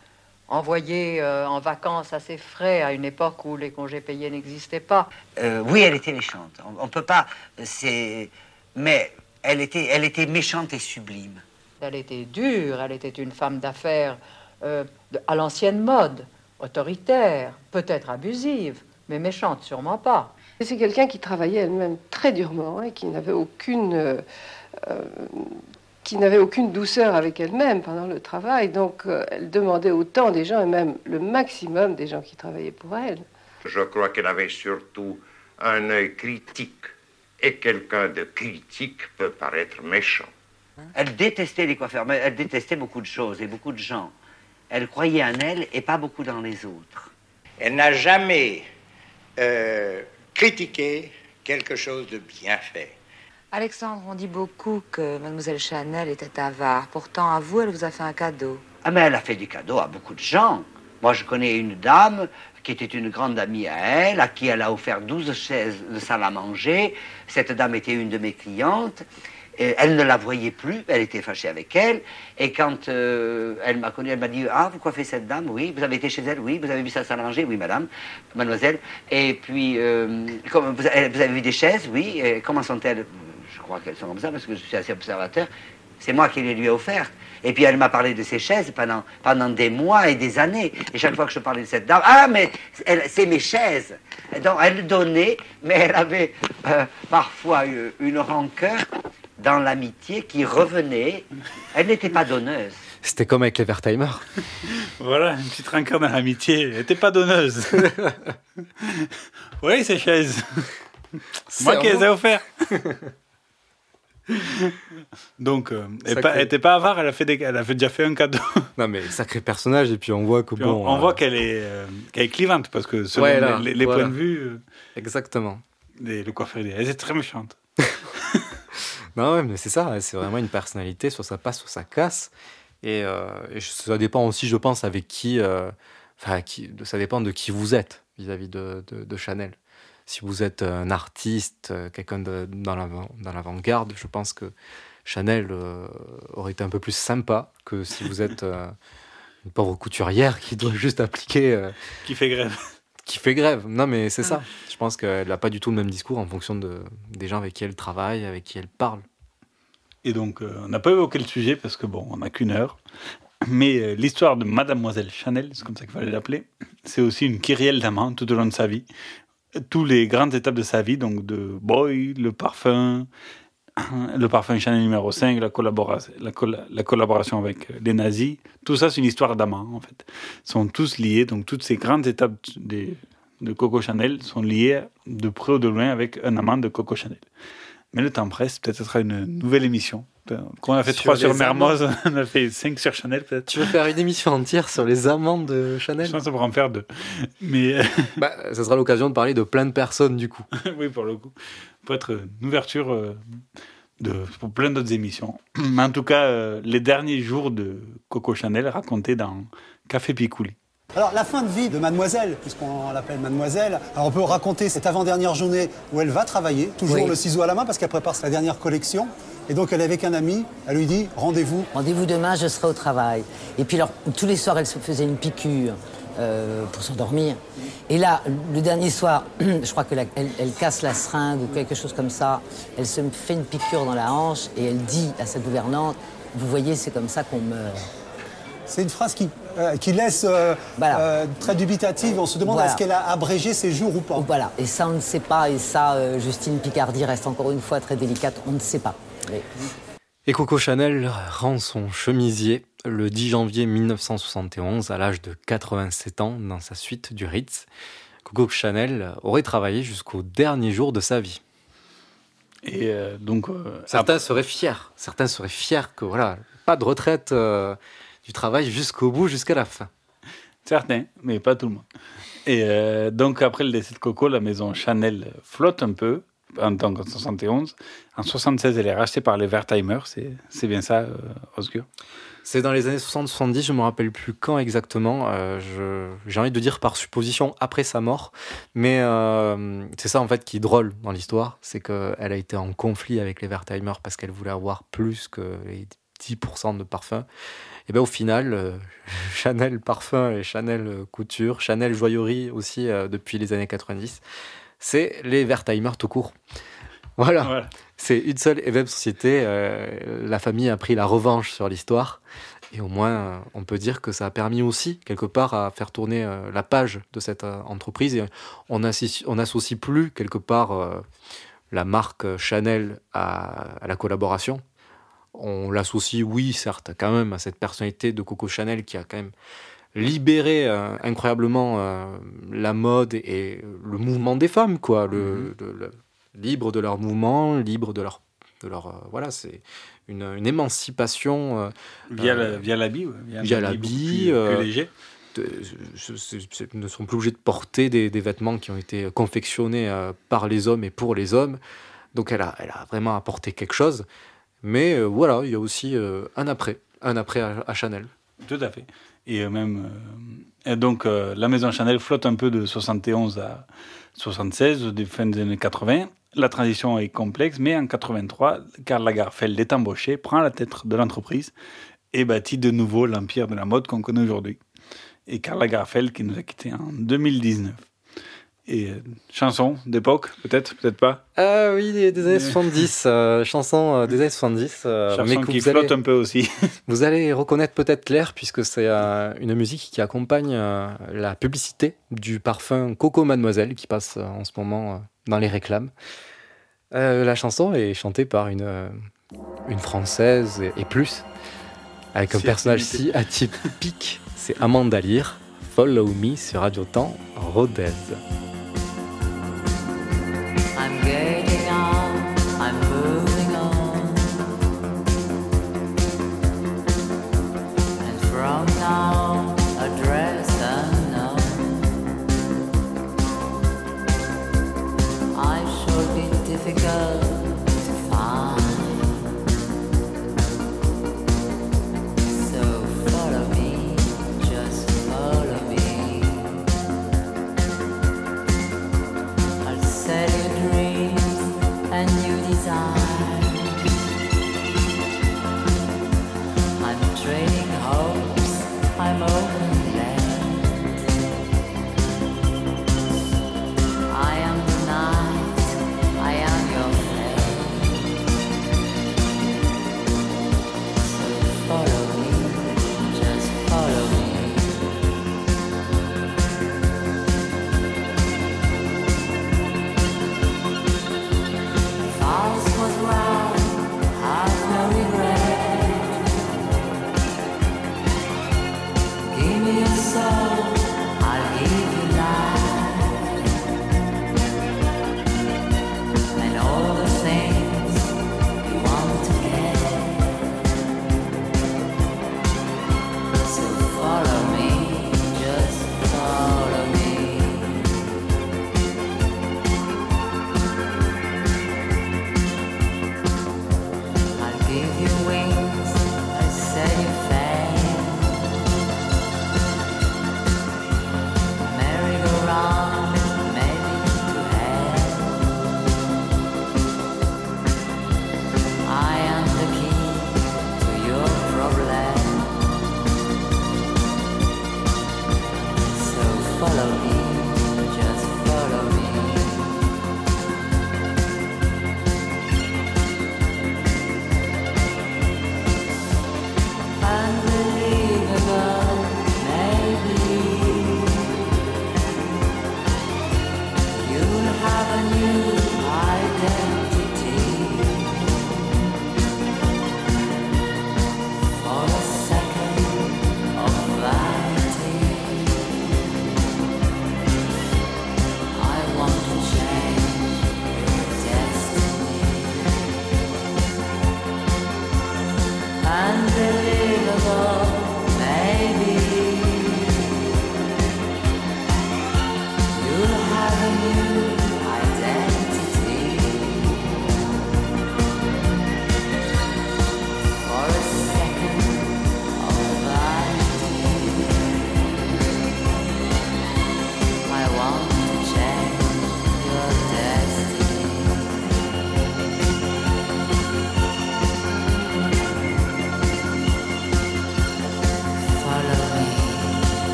envoyées euh, en vacances à ses frais à une époque où les congés payés n'existaient pas. Euh, oui, elle était méchante. On, on peut pas. C'est. Mais elle était, elle était méchante et sublime. Elle était dure, elle était une femme d'affaires euh, à l'ancienne mode, autoritaire, peut-être abusive, mais méchante sûrement pas. Et C'est quelqu'un qui travaillait elle-même très durement et qui n'avait aucune, euh, euh, qui n'avait aucune douceur avec elle-même pendant le travail. Donc, euh, elle demandait autant des gens et même le maximum des gens qui travaillaient pour elle. Je crois qu'elle avait surtout un œil critique. Et quelqu'un de critique peut paraître méchant. Elle détestait les coiffeurs, mais elle détestait beaucoup de choses et beaucoup de gens. Elle croyait en elle et pas beaucoup dans les autres. Elle n'a jamais euh, critiqué quelque chose de bien fait. Alexandre, on dit beaucoup que Mademoiselle Chanel était avare. Pourtant, à vous, elle vous a fait un cadeau. Ah, mais elle a fait des cadeaux à beaucoup de gens. Moi, je connais une dame qui était une grande amie à elle, à qui elle a offert 12 chaises de salle à manger. Cette dame était une de mes clientes. Elle ne la voyait plus, elle était fâchée avec elle. Et quand euh, elle m'a connue, elle m'a dit Ah, vous coiffez cette dame? Oui. Vous avez été chez elle? Oui. Vous avez vu sa salle à manger Oui, madame, mademoiselle. Et puis, euh, comme vous, avez vu des chaises? Oui. Comment sont-elles? Je crois qu'elles sont comme ça parce que je suis assez observateur. C'est moi qui les lui ai offertes. Et puis elle m'a parlé de ces chaises pendant, pendant des mois et des années. Et chaque fois que je parlais de cette dame, ah mais c'est mes chaises. Et donc elle donnait, mais elle avait euh, parfois eu- une rancœur dans l'amitié qui revenait. Elle n'était pas donneuse. C'était comme avec les Wertheimer. Voilà, une petite rancœur dans l'amitié. Elle n'était pas donneuse. [laughs] oui, ces chaises. Moi qui les ai offertes. [laughs] [laughs] Donc, euh, elle pas- n'était pas avare, elle a, fait des- elle a fait- déjà fait un cadeau. [laughs] Non mais sacré personnage et puis on voit que Puis bon. on, on euh, voit qu'elle est, euh, qu'elle est clivante parce que selon Ouais, là, les, les voilà. points de vue, euh, Exactement. les- le coiffeur, elle est très méchante. [laughs] Non, ouais, mais c'est ça, c'est vraiment une personnalité, soit ça passe, soit ça casse. Et, et ça dépend aussi, je pense, avec qui, enfin, qui, ça dépend de qui vous êtes vis-à-vis de, de- de Chanel. Si vous êtes un artiste, euh, quelqu'un dans l'avant- dans l'avant-garde, je pense que Chanel euh, aurait été un peu plus sympa que si vous êtes euh, une pauvre couturière qui doit juste appliquer. euh, Qui fait grève. qui fait grève. Non, mais c'est ça. Je pense qu'elle n'a pas du tout le même discours en fonction de, des gens avec qui elle travaille, avec qui elle parle. Et donc, euh, on n'a pas évoqué le sujet parce que, bon, on n'a qu'une heure. Mais euh, l'histoire de Mademoiselle Chanel, c'est comme ça qu'il fallait l'appeler, c'est aussi une kyrielle d'amants tout au long de sa vie. Tous les grandes étapes de sa vie, donc de Boy, le parfum, [clears throat] le parfum Chanel numéro 5, la, collaboration, la, colla- la collaboration avec les nazis, tout ça c'est une histoire d'amants en fait. Ils sont tous liés, donc toutes ces grandes étapes de Coco Chanel sont liées de près ou de loin avec un amant de Coco Chanel. Mais le temps presse, peut-être ce sera une nouvelle émission. Quand on a fait Sur trois sur les Mermoz, [laughs] on a fait cinq sur Chanel peut-être. Tu veux faire une émission entière sur les amants de Chanel Je pense qu'on pourra en faire deux. Mais [laughs] bah, ça sera l'occasion de parler de plein de personnes du coup. [laughs] oui, pour le coup. Pour être une ouverture euh, de, pour plein d'autres émissions. [clears throat] Mais en tout cas, euh, les derniers jours de Coco Chanel racontés dans Café Picouli. Alors, la fin de vie de mademoiselle, puisqu'on l'appelle mademoiselle, alors on peut raconter cette avant-dernière journée où elle va travailler, toujours Oui. le ciseau à la main, parce qu'elle prépare sa dernière collection. Et donc, elle est avec un ami, elle lui dit rendez-vous. Rendez-vous demain, je serai au travail. Et puis alors, tous les soirs, elle se faisait une piqûre euh, pour s'endormir. Et là, le dernier soir, [clears throat] je crois qu'elle elle, casse la seringue ou quelque chose comme ça. Elle se fait une piqûre dans la hanche et elle dit à sa gouvernante, vous voyez, c'est comme ça qu'on meurt. C'est une phrase qui, euh, qui laisse euh, euh, très dubitative. On se demande Voilà. est-ce qu'elle a abrégé ses jours ou pas. Voilà, et ça, on ne sait pas. Et ça, Justine Picardie reste encore une fois très délicate. On ne sait pas. Et Coco Chanel rend son chemisier le 10 janvier 1971 à l'âge de 87 ans dans sa suite du Ritz. Coco Chanel aurait travaillé jusqu'au dernier jour de sa vie. Et euh, donc. euh, Certains seraient fiers. Certains seraient fiers que voilà, pas de retraite euh, du travail jusqu'au bout, jusqu'à la fin. Certains, mais pas tout le monde. Et euh, donc, après le décès de Coco, la maison Chanel flotte un peu, en tant qu'en 71. En 76, elle est rachetée par les Wertheimer, c'est bien ça, euh, Osgur C'est dans les années 60-70, je me rappelle plus quand exactement. euh, J'ai envie de dire par supposition après sa mort. Mais euh, c'est ça en fait qui est drôle dans l'histoire. C'est qu'elle a été en conflit avec les Wertheimer parce qu'elle voulait avoir plus que les 10% de parfum. Et bien au final, [laughs] Chanel Parfum et Chanel Couture, Chanel Joaillerie aussi depuis les années 90, c'est les Wertheimer tout court. Voilà. C'est une seule et même société. euh, la famille a pris la revanche sur l'histoire. Et au moins, on peut dire que ça a permis aussi, quelque part, à faire tourner euh, la page de cette euh, entreprise. Et on associe, on associe plus, quelque part, la marque Chanel à, à la collaboration. On l'associe, oui, certes, quand même, à cette personnalité de Coco Chanel qui a quand même libéré euh, incroyablement euh, la mode et le mouvement des femmes, quoi. Le, le- le- libre de leur mouvement, libre de leur. De leur euh, voilà, c'est une, une émancipation. Via euh, la- via l'habit, ouais, l'habit. plus- plus léger. de- ne sont plus obligés de porter des, des vêtements qui ont été confectionnés par les hommes et pour les hommes. Donc elle a, elle a vraiment apporté quelque chose. Mais voilà, il y a aussi un après, un après à, à Chanel. Tout à fait. Et euh, même. euh, donc, euh, la maison Chanel flotte un peu de 71 à 76, des fins des années 80. La transition est complexe, mais en 83, Karl Lagerfeld est embauché, prend la tête de l'entreprise et bâtit de nouveau l'empire de la mode qu'on connaît aujourd'hui. Et Karl Lagerfeld qui nous a quittés en 2019. Et euh, chanson d'époque, peut-être, peut-être pas Ah oui, des, années 70, euh, chanson euh, des années 70. euh, Chanson que qui vous allez- flotte un peu aussi. [laughs] vous allez reconnaître peut-être l'air puisque c'est euh, une musique qui accompagne euh, la publicité du parfum Coco Mademoiselle qui passe en ce moment dans les réclames. La chanson est chantée par une, une française et, et plus, avec un Si personnage si atypique, c'est Amanda Lear. Follow Me sur Radio Temps, Rodez.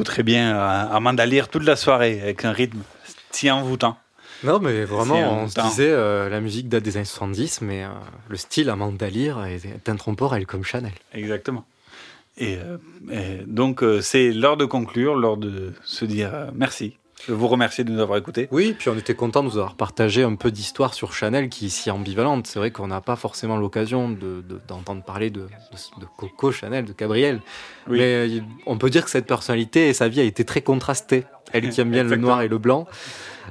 On écouterait bien euh, Amanda Lear toute la soirée avec un rythme si envoûtant. Non, mais vraiment, on se disait, euh, la musique date des années 70, mais euh, le style Amanda Lear est, intemporel comme Chanel. Exactement. Et, euh, et donc, c'est l'heure de conclure, l'heure de se dire merci. Vous remercier de nous avoir écoutés. Oui, puis on était content de vous avoir partagé un peu d'histoire sur Chanel qui est si ambivalente. C'est vrai qu'on n'a pas forcément l'occasion de- de- d'entendre parler de, de- de Coco Chanel, de Gabriel. Oui. Mais euh, on peut dire que cette personnalité et sa vie a été très contrastée. Elle qui aime bien le noir et le blanc.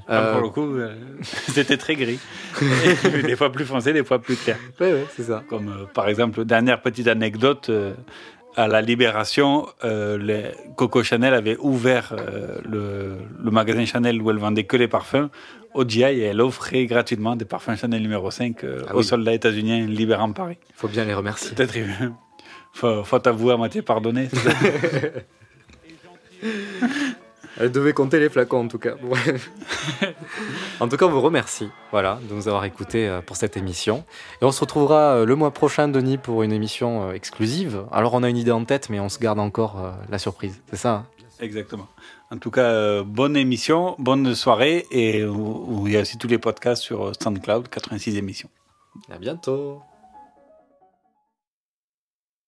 Ah, Euh, Pour le coup, euh, [laughs] c'était très gris. Et des fois plus foncé, des fois plus clair. Oui, oui, c'est ça. Comme euh, par exemple, dernière petite anecdote, euh, à la Libération, euh, les- Coco Chanel avait ouvert euh, le, le magasin Chanel où elle vendait que les parfums au GI et elle offrait gratuitement des parfums Chanel numéro 5 euh, Ah aux oui. soldats états-uniens libérant Paris. Il faut bien les remercier. Peut-être faut, faut avouer à moitié pardonner. [laughs] [laughs] Elle devait compter les flacons en tout cas. Ouais. [laughs] en tout cas, on vous remercie voilà, de nous avoir écoutés euh, pour cette émission. Et on se retrouvera euh, le mois prochain, Denis, pour une émission euh, exclusive. Alors, on a une idée en tête, mais on se garde encore la surprise. C'est ça hein? Exactement. En tout cas, euh, bonne émission, bonne soirée et où- où il y a aussi tous les podcasts sur SoundCloud, 86 émissions. À bientôt.